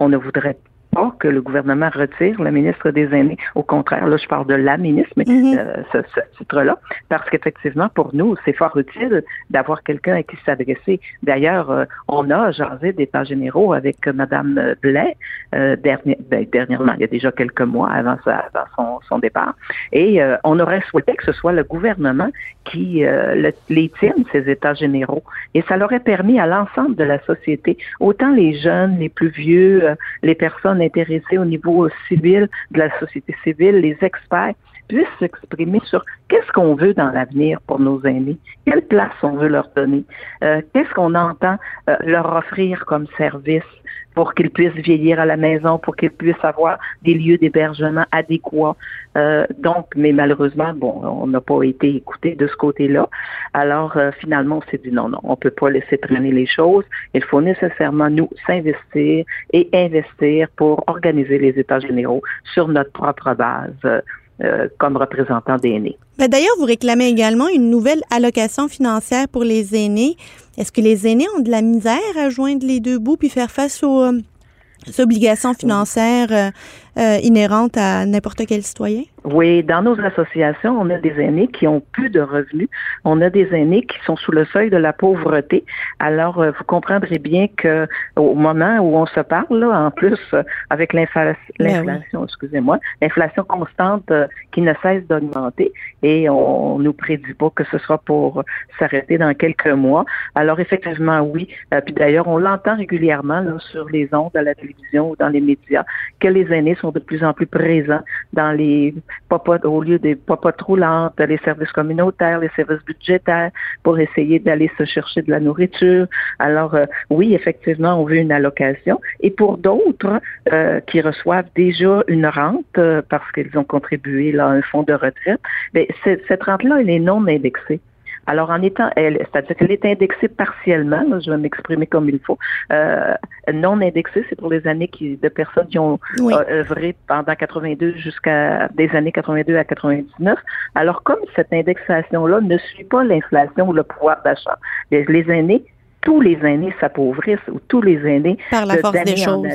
on ne voudrait pas que le gouvernement retire le ministre des Aînés. Au contraire, là, je parle de la ministre, mais mhm. euh, ce, ce titre-là, parce qu'effectivement, pour nous, c'est fort utile d'avoir quelqu'un à qui s'adresser. D'ailleurs, euh, on a jasé d'états généraux avec Mme Blais euh, dernier, ben, dernièrement, il y a déjà quelques mois avant, sa, avant son, son, départ, et on aurait souhaité que ce soit le gouvernement qui le, les tienne, ces états généraux, et ça l'aurait permis à l'ensemble de la société, autant les jeunes, les plus vieux, les personnes intéressés au niveau civil, de la société civile, les experts puissent s'exprimer sur qu'est-ce qu'on veut dans l'avenir pour nos aînés, quelle place on veut leur donner, euh, qu'est-ce qu'on entend euh, leur offrir comme service pour qu'ils puissent vieillir à la maison, pour qu'ils puissent avoir des lieux d'hébergement adéquats. Euh, donc, mais malheureusement, bon, on n'a pas été écouté de ce côté-là. Alors, finalement, on s'est dit non, non, on peut pas laisser traîner les choses. Il faut nécessairement nous s'investir et investir pour organiser les États généraux sur notre propre base euh, comme représentant des aînés. Ben, d'ailleurs, vous réclamez également une nouvelle allocation financière pour les aînés. Est-ce que les aînés ont de la misère à joindre les deux bouts puis faire face aux, euh, obligations financières euh, inhérente à n'importe quel citoyen? Oui, dans nos associations, on a des aînés qui ont plus de revenus. On a des aînés qui sont sous le seuil de la pauvreté. Alors, euh, vous comprendrez bien que au moment où on se parle, là, en plus, euh, avec ben l'inflation, excusez-moi, l'inflation constante qui ne cesse d'augmenter et on, nous prédit pas que ce sera pour s'arrêter dans quelques mois. Alors, effectivement, oui. puis d'ailleurs, on l'entend régulièrement là, sur les ondes, à la télévision ou dans les médias, que les aînés sont de plus en plus présents dans les popotes, au lieu des popotes roulantes, les services communautaires, les services budgétaires, pour essayer d'aller se chercher de la nourriture. Alors, euh, oui, effectivement, on veut une allocation. Et pour d'autres euh, qui reçoivent déjà une rente euh, parce qu'ils ont contribué là, à un fonds de retraite, ben, cette rente-là, elle est non indexée. Alors, en étant, elle, c'est-à-dire qu'elle est indexée partiellement, je vais m'exprimer comme il faut. Euh, non indexée, c'est pour les années qui, de personnes qui ont euh, œuvré pendant 82 jusqu'à des années 82 à 99. Alors, comme cette indexation-là ne suit pas l'inflation ou le pouvoir d'achat, les, les aînés tous les aînés s'appauvrissent ou tous les aînés par la force des choses.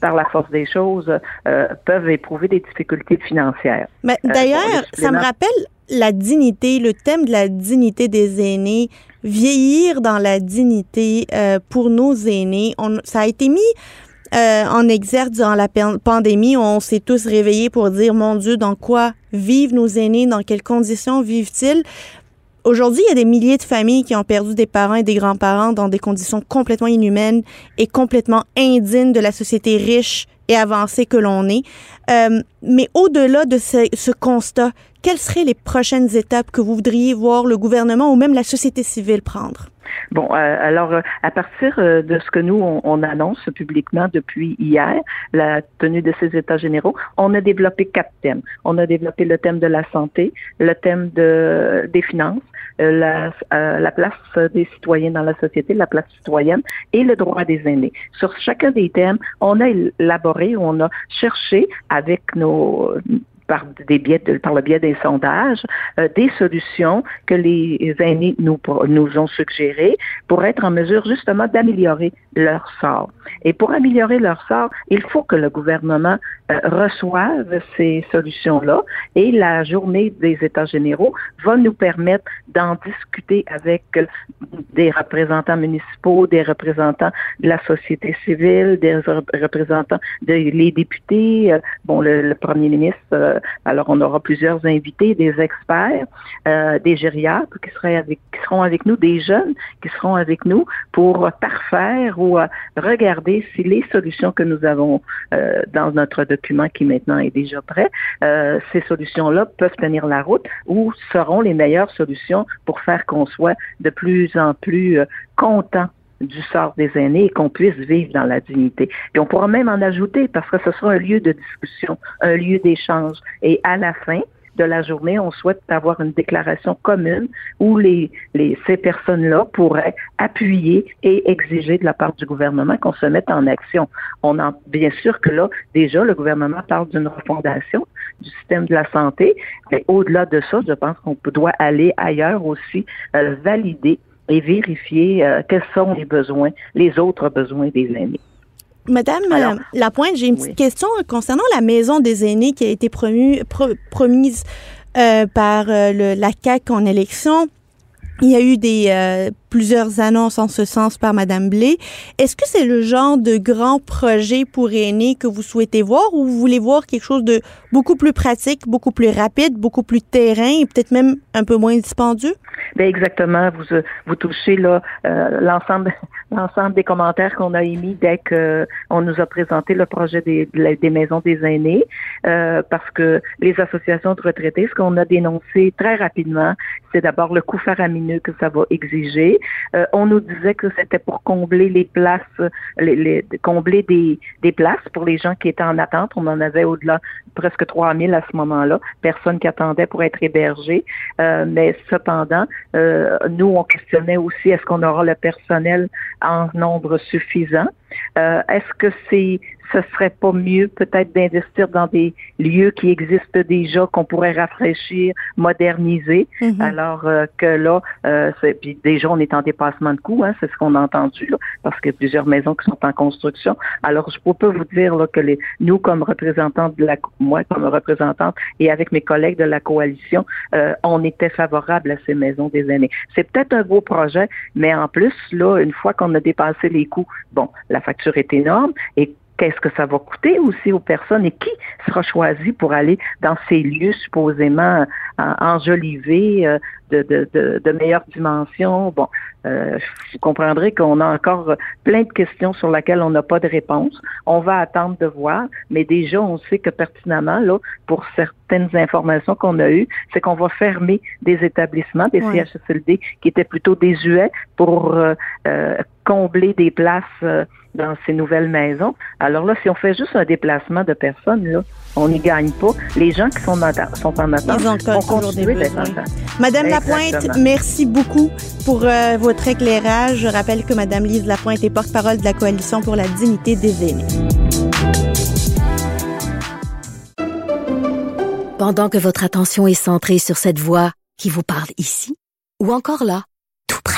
par la force des choses euh, peuvent éprouver des difficultés financières. Mais euh, d'ailleurs, ça me rappelle la dignité, le thème de la dignité des aînés, vieillir dans la dignité euh, pour nos aînés. On, ça a été mis euh, en exergue durant la pandémie. On s'est tous réveillés pour dire, mon Dieu, dans quoi vivent nos aînés, dans quelles conditions vivent-ils? Aujourd'hui, il y a des milliers de familles qui ont perdu des parents et des grands-parents dans des conditions complètement inhumaines et complètement indignes de la société riche et avancée que l'on est. Euh, mais au-delà de ce, ce, constat, quelles seraient les prochaines étapes que vous voudriez voir le gouvernement ou même la société civile prendre? Bon, euh, alors euh, à partir euh, de ce que nous on, annonce publiquement depuis hier, la tenue de ces états généraux, on a développé quatre thèmes. On a développé le thème de la santé, le thème de des finances, la, la place des citoyens dans la société, la place citoyenne et le droit des aînés. Sur chacun des thèmes, on a élaboré, on a cherché avec nos par, le biais des sondages, euh, des solutions que les aînés nous ont suggérées pour être en mesure justement d'améliorer leur sort. Et pour améliorer leur sort, il faut que le gouvernement euh, reçoive ces solutions-là et la journée des États généraux va nous permettre d'en discuter avec des représentants municipaux, des représentants de la société civile, des représentants des députés, euh, bon, le, premier ministre euh, alors, on aura plusieurs invités, des experts, euh, des gériatres qui seront avec nous, des jeunes qui seront avec nous pour parfaire ou euh, regarder si les solutions que nous avons euh, dans notre document qui maintenant est déjà prêt, ces solutions-là peuvent tenir la route ou seront les meilleures solutions pour faire qu'on soit de plus en plus content du sort des aînés et qu'on puisse vivre dans la dignité. Et on pourra même en ajouter parce que ce sera un lieu de discussion, un lieu d'échange. Et à la fin de la journée, on souhaite avoir une déclaration commune où les, ces personnes-là pourraient appuyer et exiger de la part du gouvernement qu'on se mette en action. On en, bien sûr que là, déjà, le gouvernement parle d'une refondation du système de la santé, mais au-delà de ça, je pense qu'on doit aller ailleurs aussi, euh, valider et vérifier euh, quels sont les besoins, les autres besoins des aînés. Madame euh, Lapointe, j'ai une petite question concernant la maison des aînés qui a été promise euh, par la CAQ en élection. Il y a eu des plusieurs annonces en ce sens par Madame Blé. Est-ce que c'est le genre de grand projet pour aînés que vous souhaitez voir ou vous voulez voir quelque chose de beaucoup plus pratique, beaucoup plus rapide, beaucoup plus terrain et peut-être même un peu moins dispendieux? Bien, exactement. Vous, euh, vous touchez là euh, l'ensemble *laughs* l'ensemble des commentaires qu'on a émis dès que on nous a présenté le projet des, des maisons des aînés, euh, parce que les associations de retraités, ce qu'on a dénoncé très rapidement, c'est d'abord le coût faramineux que ça va exiger. On nous disait que c'était pour combler les places, combler des, places pour les gens qui étaient en attente. On en avait au-delà presque 3000 à ce moment-là, personnes qui attendaient pour être hébergées. mais cependant, euh, nous, on questionnait aussi est-ce qu'on aura le personnel en nombre suffisant? Euh, est-ce que c'est ce serait pas mieux peut-être d'investir dans des lieux qui existent déjà, qu'on pourrait rafraîchir, moderniser, mhm. alors euh, que là, euh, puis déjà on est en dépassement de coûts, hein, c'est ce qu'on a entendu, là, parce qu'il y a plusieurs maisons qui sont en construction. Alors je peux vous dire là, que les, nous, comme représentants de la, moi comme représentante et avec mes collègues de la coalition, euh, on était favorable à ces maisons des aînés. C'est peut-être un beau projet, mais en plus là, une fois qu'on a dépassé les coûts, bon, la facture est énorme et qu'est-ce que ça va coûter aussi aux personnes et qui sera choisi pour aller dans ces lieux supposément euh, enjolivés euh, de, de, de, de meilleures dimensions. Bon, euh, vous comprendrez qu'on a encore plein de questions sur lesquelles on n'a pas de réponse. On va attendre de voir, mais déjà, on sait que pertinemment, là, pour certaines informations qu'on a eues, c'est qu'on va fermer des établissements, des CHSLD qui étaient plutôt désuets pour euh, euh, combler des places dans ces nouvelles maisons. Alors là, si on fait juste un déplacement de personnes, là, on n'y gagne pas. Les gens qui sont, en, sont en attente vont continuer d'être Madame Lapointe, merci beaucoup pour euh, votre éclairage. Je rappelle que Madame Lise Lapointe est porte-parole de la Coalition pour la dignité des aînés. Pendant que votre attention est centrée sur cette voix qui vous parle ici, ou encore là, tout près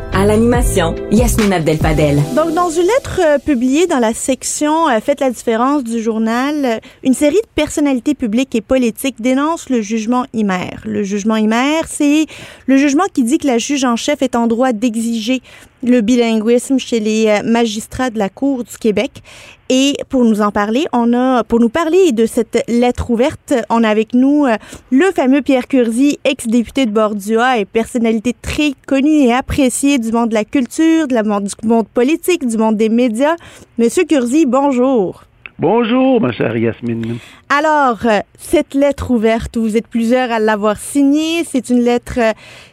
À l'animation, Yasmine Abdel-Fadel. Donc, dans une lettre euh, publiée dans la section euh, Faites la différence du journal, euh, une série de personnalités publiques et politiques dénoncent le jugement Himer. Le jugement Himer, c'est le jugement qui dit que la juge en chef est en droit d'exiger le bilinguisme chez les magistrats de la Cour du Québec. Et pour nous en parler, on a, pour nous parler de cette lettre ouverte, on a avec nous le fameux Pierre Curzi, ex-député de Bordua et personnalité très connue et appréciée du monde de la culture, de la, du monde politique, du monde des médias. Monsieur Curzi, bonjour. Bonjour, ma chère Yasmine. Alors, euh, cette lettre ouverte, vous êtes plusieurs à l'avoir signée, c'est une lettre euh,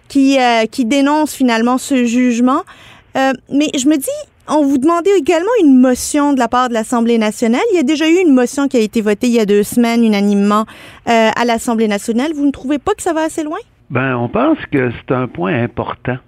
qui, euh, qui dénonce finalement ce jugement. Mais je me dis, on vous demandait également une motion de la part de l'Assemblée nationale. Il y a déjà eu une motion qui a été votée il y a deux semaines unanimement à l'Assemblée nationale. Vous ne trouvez pas que ça va assez loin? Ben, on pense que c'est un point important.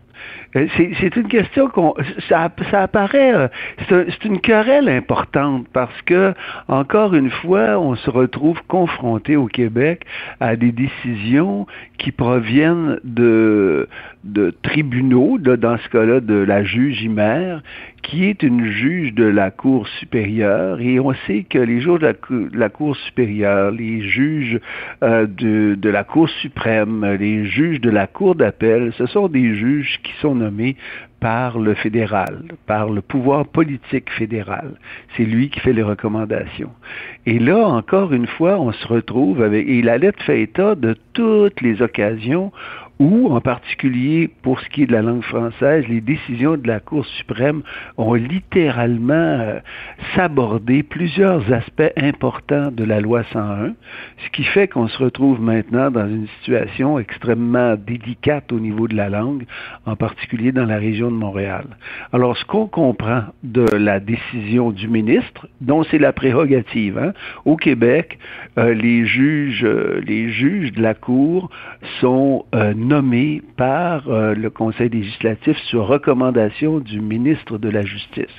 Euh, c'est une question qu'on ça, ça apparaît euh, c'est une querelle importante parce que encore une fois on se retrouve confronté au Québec à des décisions qui proviennent de de tribunaux dans ce cas-là de la juge Imer qui est une juge de la Cour supérieure, et on sait que les juges de la, Cour supérieure, les juges euh, de, de, la Cour suprême, les juges de la Cour d'appel, ce sont des juges qui sont nommés par le fédéral, par le pouvoir politique fédéral. C'est lui qui fait les recommandations. Et là, encore une fois, on se retrouve avec, et la lettre fait état de toutes les occasions où, en particulier pour ce qui est de la langue française, les décisions de la Cour suprême ont littéralement euh, sabordé plusieurs aspects importants de la loi 101, ce qui fait qu'on se retrouve maintenant dans une situation extrêmement délicate au niveau de la langue, en particulier dans la région de Montréal. Alors, ce qu'on comprend de la décision du ministre, dont c'est la prérogative, hein, au Québec, euh, les juges, euh, les juges de la Cour sont nommé par euh, le Conseil législatif sur recommandation du ministre de la Justice.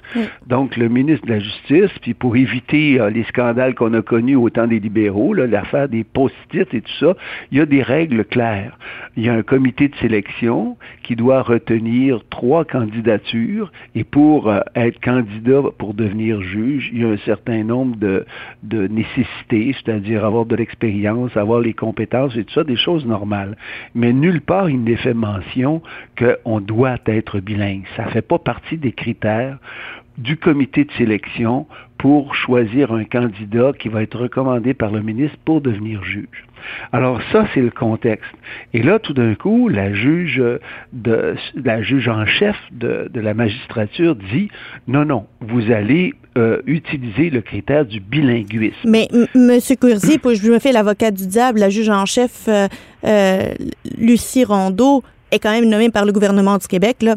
Donc, le ministre de la Justice, puis pour éviter euh, les scandales qu'on a connus au temps des libéraux, l'affaire des post-it et tout ça, il y a des règles claires. Il y a un comité de sélection qui doit retenir trois candidatures et pour euh, être candidat pour devenir juge, il y a un certain nombre de, de nécessités, c'est-à-dire avoir de l'expérience, avoir les compétences et tout ça, des choses normales. Mais part il n'est fait mention qu'on doit être bilingue. Ça ne fait pas partie des critères du comité de sélection pour choisir un candidat qui va être recommandé par le ministre pour devenir juge. Alors ça, c'est le contexte. Et là, tout d'un coup, la juge, la juge en chef de, la magistrature dit non, non, vous allez euh, utiliser le critère du bilinguisme. Mais M. Courzi, je me fais l'avocat du diable, la juge en chef euh, euh, Lucie Rondeau est quand même nommée par le gouvernement du Québec là.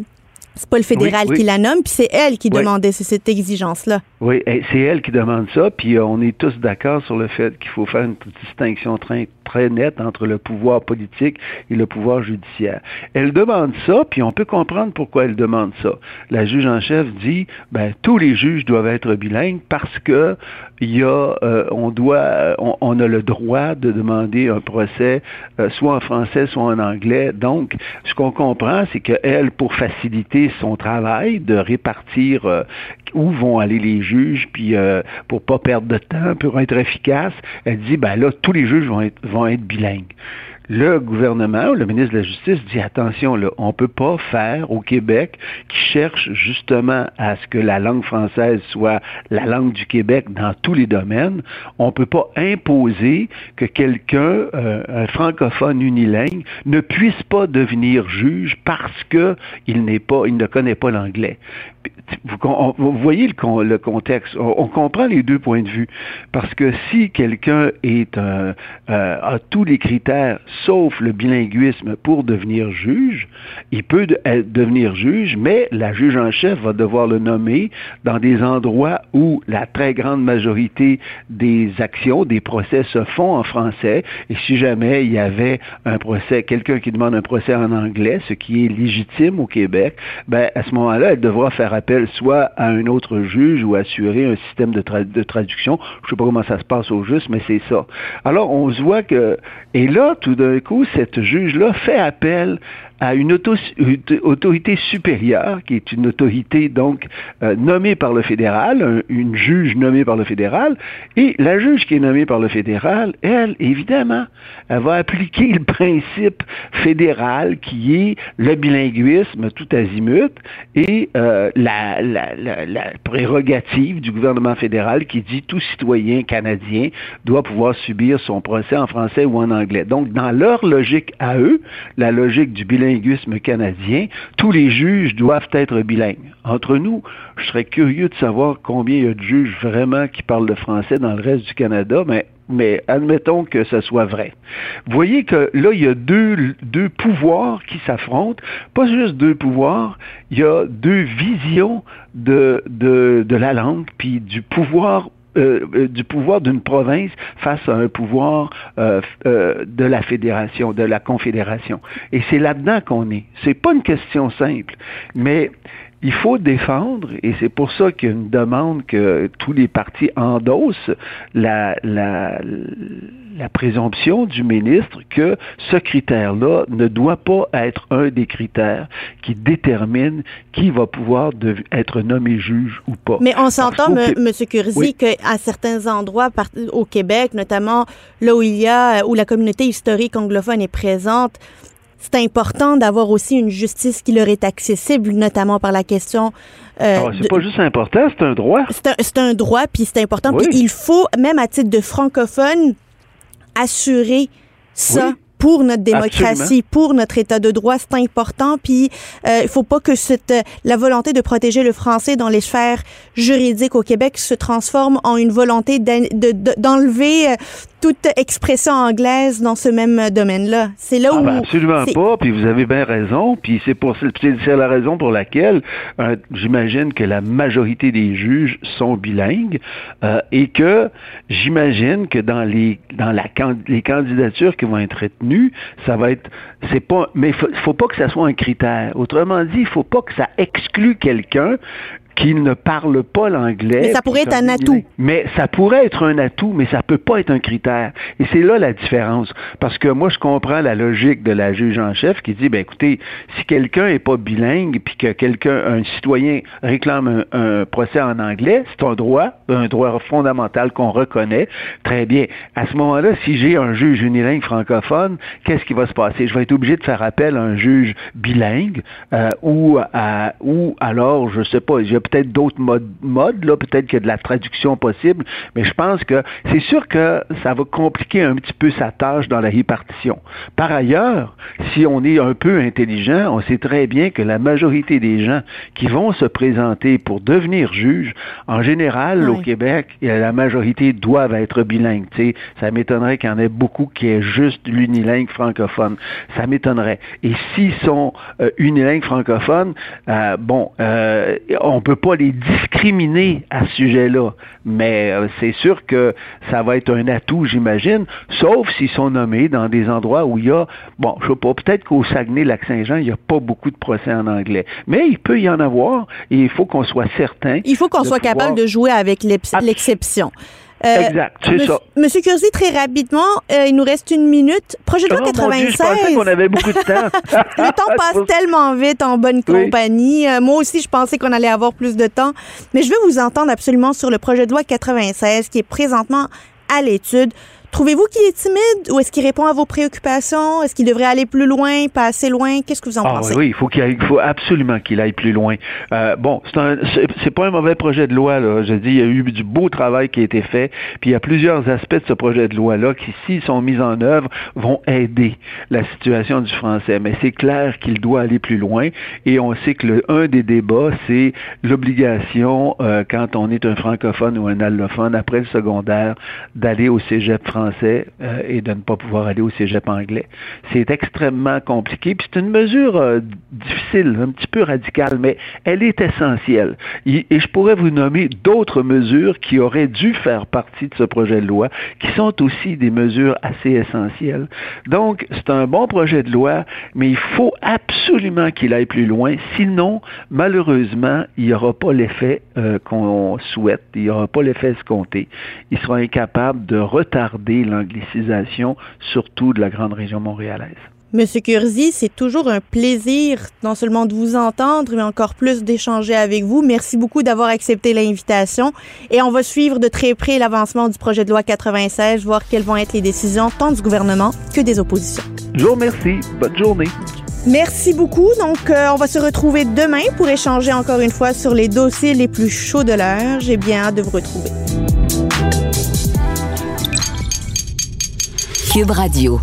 C'est pas le fédéral qui la nomme, puis c'est elle qui demandait cette exigence-là. Oui, c'est elle qui demande ça, puis on est tous d'accord sur le fait qu'il faut faire une distinction très, très nette entre le pouvoir politique et le pouvoir judiciaire. Elle demande ça, puis on peut comprendre pourquoi elle demande ça. La juge en chef dit, ben tous les juges doivent être bilingues parce que y a, euh, on doit, on, a le droit de demander un procès euh, soit en français, soit en anglais. Donc, ce qu'on comprend, c'est qu'elle, pour faciliter son travail de répartir euh, où vont aller les juges, puis pour pas perdre de temps, pour être efficace, elle dit, ben là, tous les juges vont être, vont être bilingues le gouvernement, le ministre de la Justice dit attention, là, on ne peut pas faire au Québec qui cherche justement à ce que la langue française soit la langue du Québec dans tous les domaines. On ne peut pas imposer que quelqu'un, euh, un francophone unilingue, ne puisse pas devenir juge parce que il n'est pas, il ne connaît pas l'anglais. Vous, voyez le, contexte. On, comprend les deux points de vue. Parce que si quelqu'un est un, euh, a tous les critères sauf le bilinguisme pour devenir juge, il peut devenir juge, mais la juge en chef va devoir le nommer dans des endroits où la très grande majorité des actions, des procès se font en français. Et si jamais il y avait un procès, quelqu'un qui demande un procès en anglais, ce qui est légitime au Québec, ben à ce moment-là, elle devra faire appel soit à un autre juge ou assurer un système de, de traduction. Je ne sais pas comment ça se passe au juste, mais c'est ça. Alors, on se voit que... Et là, tout d'un coup, cette juge-là fait appel à une autorité supérieure, qui est une autorité donc euh, nommée par le fédéral, une juge nommée par le fédéral, et la juge qui est nommée par le fédéral, elle, évidemment, elle va appliquer le principe fédéral qui est le bilinguisme tout azimut et euh, la, la, la, la prérogative du gouvernement fédéral qui dit tout citoyen canadien doit pouvoir subir son procès en français ou en anglais. Donc, dans leur logique à eux, la logique du bilinguisme canadien, tous les juges doivent être bilingues. Entre nous, je serais curieux de savoir combien il y a de juges vraiment qui parlent le français dans le reste du Canada, mais admettons que ce soit vrai. Vous voyez que là, il y a deux, deux pouvoirs qui s'affrontent. Pas juste deux pouvoirs, il y a deux visions de, de la langue, puis du pouvoir euh, euh, du pouvoir d'une province face à un pouvoir euh, euh, de la fédération, de la confédération. Et c'est là-dedans qu'on est. C'est pas une question simple, mais il faut défendre, et c'est pour ça qu'il y a une demande que tous les partis endossent la, la, la présomption du ministre que ce critère-là ne doit pas être un des critères qui détermine qui va pouvoir être nommé juge ou pas. Mais on s'entend, M. Curzi, qu'à certains endroits au Québec, notamment là où il y a, où la communauté historique anglophone est présente, c'est important d'avoir aussi une justice qui leur est accessible, notamment par la question. Euh, ah, c'est pas juste important, c'est un droit. C'est un, droit, puis c'est important. Puis il faut, même à titre de francophone, assurer ça pour notre démocratie, pour notre état de droit, c'est important. Puis euh, il faut pas que cette la volonté de protéger le français dans les sphères juridiques au Québec se transforme en une volonté d'enlever euh, toute expression anglaise dans ce même domaine-là. C'est là ah, où ben absolument pas. Puis vous avez bien raison. Puis c'est pour c'est la raison pour laquelle euh, j'imagine que la majorité des juges sont bilingues euh, et que j'imagine que dans les dans la les candidatures qui vont être retenues, ça va être c'est pas mais faut, faut pas que ça soit un critère. Autrement dit, il faut pas que ça exclue quelqu'un qui ne parle pas l'anglais. Mais ça pourrait être un atout. Mais ça pourrait être un atout, mais ça peut pas être un critère. Et c'est là la différence. Parce que moi, je comprends la logique de la juge en chef qui dit, ben écoutez, si quelqu'un est pas bilingue, puis que quelqu'un, un citoyen réclame un, procès en anglais, c'est un droit, un droit fondamental qu'on reconnaît. Très bien. À ce moment-là, si j'ai un juge unilingue francophone, qu'est-ce qui va se passer? Je vais être obligé de faire appel à un juge bilingue, euh, ou, à, ou alors, je sais pas, peut-être d'autres modes, modes là, peut-être qu'il y a de la traduction possible, mais je pense que c'est sûr que ça va compliquer un petit peu sa tâche dans la répartition. Par ailleurs, si on est un peu intelligent, on sait très bien que la majorité des gens qui vont se présenter pour devenir juge, en général, au Québec, la majorité doivent être bilingues. Ça m'étonnerait qu'il y en ait beaucoup qui aient juste l'unilingue francophone. Ça m'étonnerait. Et s'ils sont euh, unilingues francophones, euh, bon, euh, on peut pas les discriminer à ce sujet-là, mais euh, c'est sûr que ça va être un atout, j'imagine, sauf s'ils sont nommés dans des endroits où il y a, bon, je sais pas, peut-être qu'au Saguenay-Lac-Saint-Jean, il n'y a pas beaucoup de procès en anglais, mais il peut y en avoir et il faut qu'on soit certain. Il faut qu'on soit capable de jouer avec l'exception. Euh, exact, c'est ça. Monsieur Curzi, très rapidement, euh, il nous reste une minute. Projet de loi 96. je pensais qu'on avait beaucoup de temps. *laughs* le temps passe *laughs* tellement vite en bonne compagnie. Euh, moi aussi, je pensais qu'on allait avoir plus de temps. Mais je veux vous entendre absolument sur le projet de loi 96 qui est présentement à l'étude. Trouvez-vous qu'il est timide ou est-ce qu'il répond à vos préoccupations? Est-ce qu'il devrait aller plus loin, pas assez loin? Qu'est-ce que vous en ah, pensez? Oui, il faut, qu'il faut absolument qu'il aille plus loin. Euh, bon, c'est pas un mauvais projet de loi. Là. Je dis, il y a eu du beau travail qui a été fait. Puis il y a plusieurs aspects de ce projet de loi-là qui, s'ils sont mis en œuvre, vont aider la situation du français. Mais c'est clair qu'il doit aller plus loin. Et on sait que le, un des débats, c'est l'obligation, euh, quand on est un francophone ou un allophone, après le secondaire, d'aller au cégep français euh, et de ne pas pouvoir aller au cégep anglais. C'est extrêmement compliqué, puis c'est une mesure euh, difficile, un petit peu radicale, mais elle est essentielle. Et, je pourrais vous nommer d'autres mesures qui auraient dû faire partie de ce projet de loi, qui sont aussi des mesures assez essentielles. Donc, c'est un bon projet de loi, mais il faut absolument qu'il aille plus loin, sinon, malheureusement, il n'y aura pas l'effet euh, qu'on souhaite, il n'y aura pas l'effet escompté. Il sera incapable de retarder l'anglicisation, surtout de la grande région montréalaise. Monsieur Curzi, c'est toujours un plaisir non seulement de vous entendre, mais encore plus d'échanger avec vous. Merci beaucoup d'avoir accepté l'invitation et on va suivre de très près l'avancement du projet de loi 96, voir quelles vont être les décisions tant du gouvernement que des oppositions. Je vous remercie. Bonne journée. Merci beaucoup. Donc, euh, on va se retrouver demain pour échanger encore une fois sur les dossiers les plus chauds de l'heure. J'ai bien hâte de vous retrouver. Cube Radio.